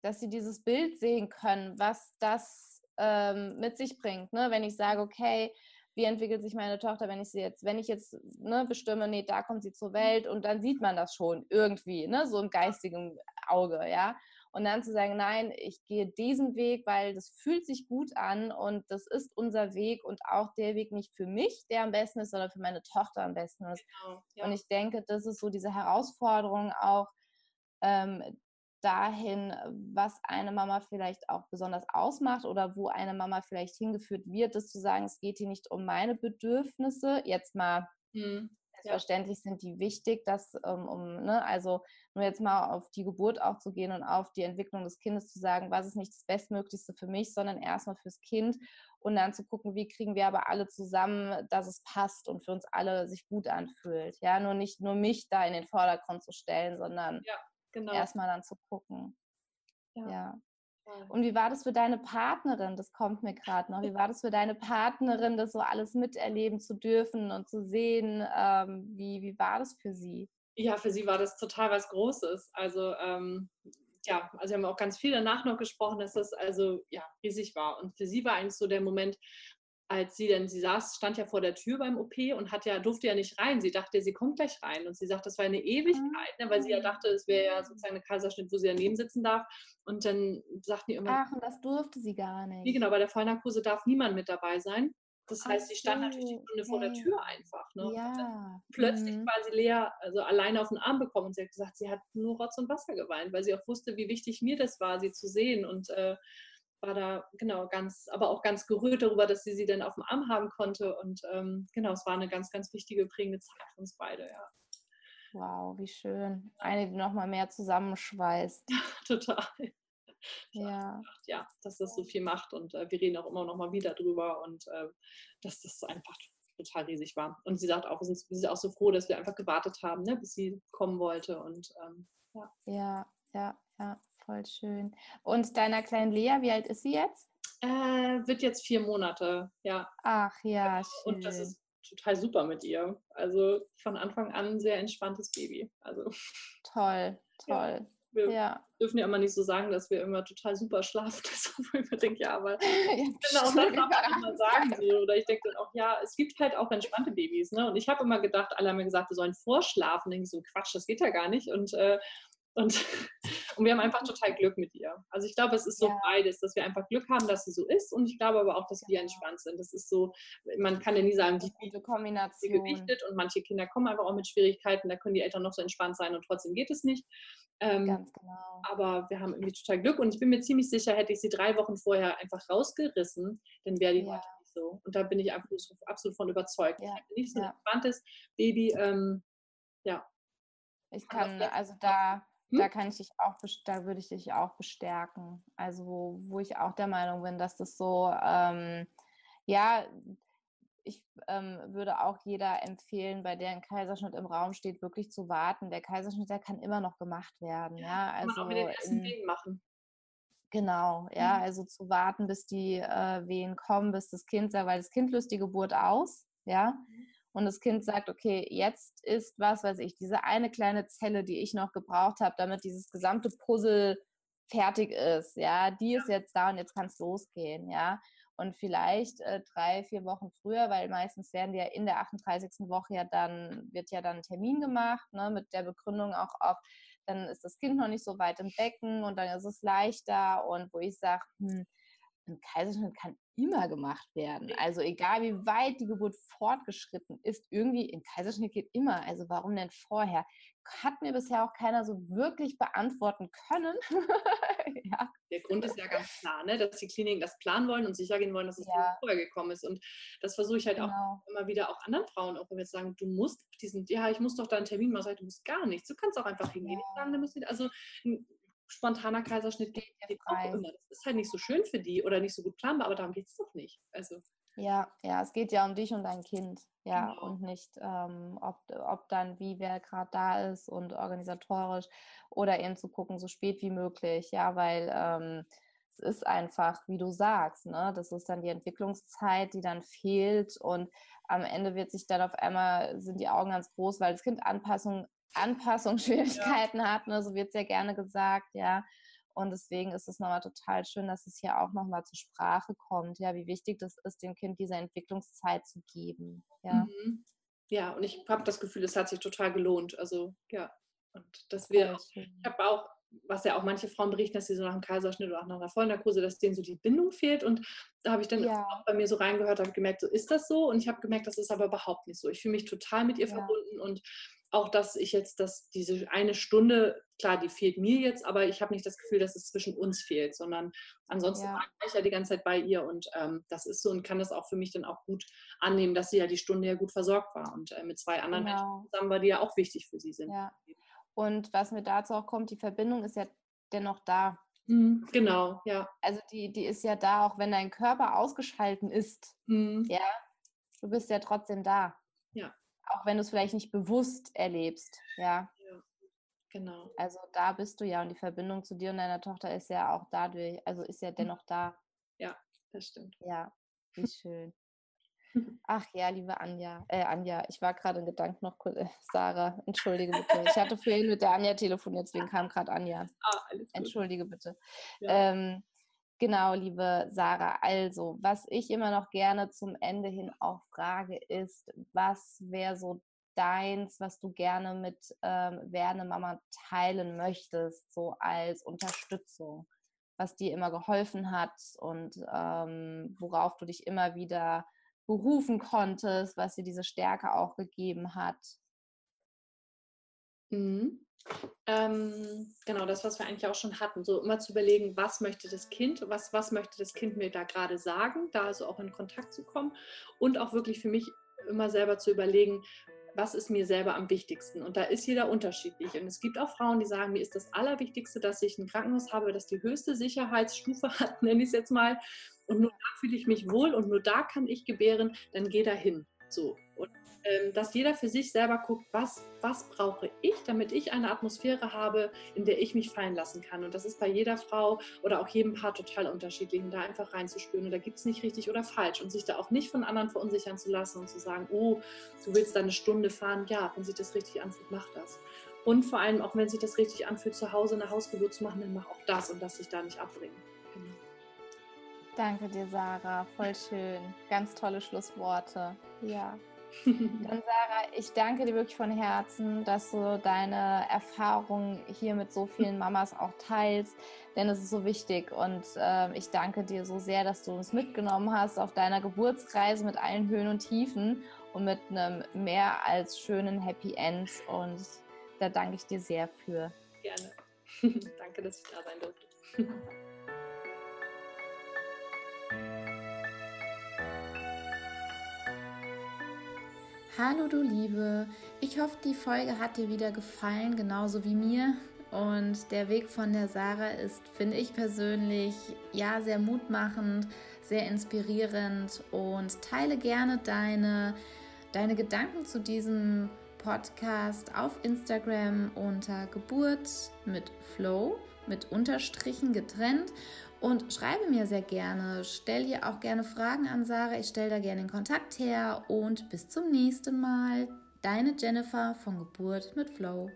dass sie dieses Bild sehen können, was das ähm, mit sich bringt. Ne? Wenn ich sage, okay, wie entwickelt sich meine Tochter, wenn ich sie jetzt, wenn ich jetzt ne, bestimme, nee, da kommt sie zur mhm. Welt und dann sieht man das schon irgendwie, ne, so im geistigen Auge, ja. Und dann zu sagen, nein, ich gehe diesen Weg, weil das fühlt sich gut an und das ist unser Weg und auch der Weg nicht für mich, der am besten ist, sondern für meine Tochter am besten ist. Genau, ja. Und ich denke, das ist so diese Herausforderung auch, ähm, dahin, was eine Mama vielleicht auch besonders ausmacht oder wo eine Mama vielleicht hingeführt wird, das zu sagen, es geht hier nicht um meine Bedürfnisse, jetzt mal mhm. Selbstverständlich sind die wichtig, dass, ähm, um, ne, also nur jetzt mal auf die Geburt auch zu gehen und auf die Entwicklung des Kindes zu sagen, was ist nicht das Bestmöglichste für mich, sondern erstmal fürs Kind und dann zu gucken, wie kriegen wir aber alle zusammen, dass es passt und für uns alle sich gut anfühlt. Ja, nur nicht nur mich da in den Vordergrund zu stellen, sondern ja genau. erstmal dann zu gucken. Ja. ja. Und wie war das für deine Partnerin? Das kommt mir gerade noch. Wie war das für deine Partnerin, das so alles miterleben zu dürfen und zu sehen? Ähm, wie, wie war das für sie? Ja, für sie war das total was Großes. Also ähm, ja, also wir haben auch ganz viel danach noch gesprochen, dass das also ja riesig war. Und für sie war eigentlich so der Moment, als sie denn, sie saß, stand ja vor der Tür beim OP und hat ja, durfte ja nicht rein. Sie dachte, sie kommt gleich rein. Und sie sagt, das war eine Ewigkeit, ne, weil sie ja ah. dachte, es wäre ja sozusagen ein Kaiserschnitt, wo sie daneben sitzen darf. Und dann sagten die immer. Ach, und das durfte sie gar nicht. Wie genau, bei der Vollnarkose darf niemand mit dabei sein. Das heißt, sie stand natürlich die Stunde okay. vor der Tür einfach. Ne? Ja. plötzlich mhm. quasi Lea also alleine auf den Arm bekommen und sie hat gesagt, sie hat nur Rotz und Wasser geweint, weil sie auch wusste, wie wichtig mir das war, sie zu sehen. Und äh, war da genau ganz, aber auch ganz gerührt darüber, dass sie sie dann auf dem Arm haben konnte. Und ähm, genau, es war eine ganz, ganz wichtige, prägende Zeit für uns beide, ja. Wow, wie schön. Eine, die nochmal mehr zusammenschweißt. Total. Ja. ja, dass das so viel macht und äh, wir reden auch immer noch mal wieder drüber und äh, dass das einfach total riesig war. Und sie sagt auch, wir sind, auch so froh, dass wir einfach gewartet haben, ne, bis sie kommen wollte und ähm, ja. Ja, ja, ja. Voll schön. Und deiner kleinen Lea, wie alt ist sie jetzt? Äh, wird jetzt vier Monate, ja. Ach ja, schön. Und das ist total super mit ihr. Also von Anfang an ein sehr entspanntes Baby. Also toll, toll. Ja. Wir ja. dürfen ja immer nicht so sagen, dass wir immer total super schlafen. Deshalb ich denke, ja, aber ja, genau, das darf man immer sagen. So. Oder ich denke dann auch, ja, es gibt halt auch entspannte Babys. Ne? Und ich habe immer gedacht, alle haben mir gesagt, wir sollen vorschlafen. Denke ich so, Quatsch, das geht ja gar nicht. Und äh, und, und wir haben einfach total Glück mit ihr. Also ich glaube, es ist so ja. beides, dass wir einfach Glück haben, dass sie so ist. Und ich glaube aber auch, dass wir entspannt sind. Das ist so, man kann ja nie sagen, wie gute Kombination. gewichtet und manche Kinder kommen einfach auch mit Schwierigkeiten. Da können die Eltern noch so entspannt sein und trotzdem geht es nicht. Ähm, Ganz genau. Aber wir haben irgendwie total Glück und ich bin mir ziemlich sicher, hätte ich sie drei Wochen vorher einfach rausgerissen, dann wäre die ja. heute nicht so. Und da bin ich einfach absolut von überzeugt. Ja. Ich nicht so ein entspanntes Baby. Ähm, ja. Ich kann, also da hm? Da kann ich dich auch, da würde ich dich auch bestärken. Also wo, wo ich auch der Meinung bin, dass das so, ähm, ja, ich ähm, würde auch jeder empfehlen, bei der ein Kaiserschnitt im Raum steht, wirklich zu warten. Der Kaiserschnitt, der kann immer noch gemacht werden. Ja, also kann man auch mit den ersten Wehen machen. Genau, ja, mhm. also zu warten, bis die äh, Wehen kommen, bis das Kind weil das Kind löst die Geburt aus, ja. Mhm und das Kind sagt, okay, jetzt ist, was weiß ich, diese eine kleine Zelle, die ich noch gebraucht habe, damit dieses gesamte Puzzle fertig ist, ja, die ist jetzt da und jetzt kann es losgehen, ja. Und vielleicht äh, drei, vier Wochen früher, weil meistens werden die ja in der 38. Woche ja dann, wird ja dann ein Termin gemacht, ne, mit der Begründung auch oft, dann ist das Kind noch nicht so weit im Becken und dann ist es leichter und wo ich sage, hm, ein Kaiserschnitt kann immer gemacht werden. Also egal wie weit die Geburt fortgeschritten ist, irgendwie ein Kaiserschnitt geht immer. Also warum denn vorher? Hat mir bisher auch keiner so wirklich beantworten können. ja. Der Grund ist ja ganz klar, ne? dass die Kliniken das planen wollen und sicher gehen wollen, dass es ja. vorher gekommen ist. Und das versuche ich halt genau. auch immer wieder auch anderen Frauen, auch wenn wir sagen, du musst diesen, ja, ich muss doch da einen Termin machen, du musst gar nichts. Du kannst auch einfach hingehen. Ja. Sagen, du musst nicht, also spontaner Kaiserschnitt geht ja auch immer. Das ist halt nicht so schön für die oder nicht so gut planbar, aber darum geht es doch nicht. Also. Ja, ja, es geht ja um dich und dein Kind, ja, genau. und nicht, ähm, ob, ob dann wie wer gerade da ist und organisatorisch oder eben zu gucken, so spät wie möglich, ja, weil ähm, es ist einfach, wie du sagst, ne, das ist dann die Entwicklungszeit, die dann fehlt und am Ende wird sich dann auf einmal, sind die Augen ganz groß, weil das Kind Anpassung, Anpassungsschwierigkeiten ja. hat, ne, so wird es ja gerne gesagt, ja. Und deswegen ist es nochmal total schön, dass es hier auch nochmal zur Sprache kommt, ja, wie wichtig das ist, dem Kind diese Entwicklungszeit zu geben. Ja, mhm. ja und ich habe das Gefühl, es hat sich total gelohnt. Also ja, und dass wir, ich habe auch, was ja auch manche Frauen berichten, dass sie so nach einem Kaiserschnitt oder auch nach einer Vollnarkose, dass denen so die Bindung fehlt. Und da habe ich dann ja. auch bei mir so reingehört, habe gemerkt, so ist das so. Und ich habe gemerkt, das ist aber überhaupt nicht so. Ich fühle mich total mit ihr ja. verbunden und auch, dass ich jetzt, dass diese eine Stunde, klar, die fehlt mir jetzt, aber ich habe nicht das Gefühl, dass es zwischen uns fehlt, sondern ansonsten ja. war ich ja die ganze Zeit bei ihr und ähm, das ist so und kann das auch für mich dann auch gut annehmen, dass sie ja die Stunde ja gut versorgt war und äh, mit zwei anderen genau. Menschen zusammen war, die ja auch wichtig für sie sind. Ja. Und was mir dazu auch kommt, die Verbindung ist ja dennoch da. Mhm, genau, ja. Also die, die ist ja da, auch wenn dein Körper ausgeschalten ist. Mhm. Ja, du bist ja trotzdem da. Auch wenn du es vielleicht nicht bewusst erlebst, ja. ja. Genau. Also da bist du ja und die Verbindung zu dir und deiner Tochter ist ja auch dadurch, also ist ja dennoch da. Ja, das stimmt. Ja, wie schön. Ach ja, liebe Anja, äh, Anja, ich war gerade in Gedanken noch kurz, äh, Sarah, entschuldige bitte. Ich hatte vorhin mit der Anja telefoniert, deswegen kam gerade Anja. Ah. Entschuldige bitte. Ja. Ähm, Genau, liebe Sarah. Also, was ich immer noch gerne zum Ende hin auch frage, ist, was wäre so deins, was du gerne mit ähm, werdende Mama teilen möchtest, so als Unterstützung, was dir immer geholfen hat und ähm, worauf du dich immer wieder berufen konntest, was dir diese Stärke auch gegeben hat? Mhm. Ähm, genau, das, was wir eigentlich auch schon hatten, so immer zu überlegen, was möchte das Kind, was, was möchte das Kind mir da gerade sagen, da also auch in Kontakt zu kommen und auch wirklich für mich immer selber zu überlegen, was ist mir selber am wichtigsten. Und da ist jeder unterschiedlich. Und es gibt auch Frauen, die sagen, mir ist das Allerwichtigste, dass ich ein Krankenhaus habe, das die höchste Sicherheitsstufe hat, nenne ich es jetzt mal. Und nur da fühle ich mich wohl und nur da kann ich gebären, dann geh da hin. So. Und ähm, dass jeder für sich selber guckt, was, was brauche ich, damit ich eine Atmosphäre habe, in der ich mich fallen lassen kann. Und das ist bei jeder Frau oder auch jedem Paar total unterschiedlich, und da einfach reinzuspüren. Und da gibt es nicht richtig oder falsch. Und sich da auch nicht von anderen verunsichern zu lassen und zu sagen, oh, du willst da eine Stunde fahren. Ja, wenn sich das richtig anfühlt, mach das. Und vor allem, auch wenn sich das richtig anfühlt, zu Hause eine Hausgeburt zu machen, dann mach auch das und lass dich da nicht abbringen. Genau. Danke dir, Sarah. Voll schön. Ganz tolle Schlussworte. Ja. Dann Sarah, ich danke dir wirklich von Herzen, dass du deine Erfahrungen hier mit so vielen Mamas auch teilst, denn es ist so wichtig und äh, ich danke dir so sehr, dass du uns mitgenommen hast auf deiner Geburtsreise mit allen Höhen und Tiefen und mit einem mehr als schönen Happy End und da danke ich dir sehr für. Gerne. danke, dass ich da sein durfte. Hallo du Liebe, ich hoffe die Folge hat dir wieder gefallen, genauso wie mir. Und der Weg von der Sarah ist, finde ich persönlich, ja, sehr mutmachend, sehr inspirierend. Und teile gerne deine, deine Gedanken zu diesem Podcast auf Instagram unter Geburt mit Flow, mit Unterstrichen getrennt und schreibe mir sehr gerne. Stell hier auch gerne Fragen an Sarah. Ich stelle da gerne den Kontakt her. Und bis zum nächsten Mal. Deine Jennifer von Geburt mit Flow.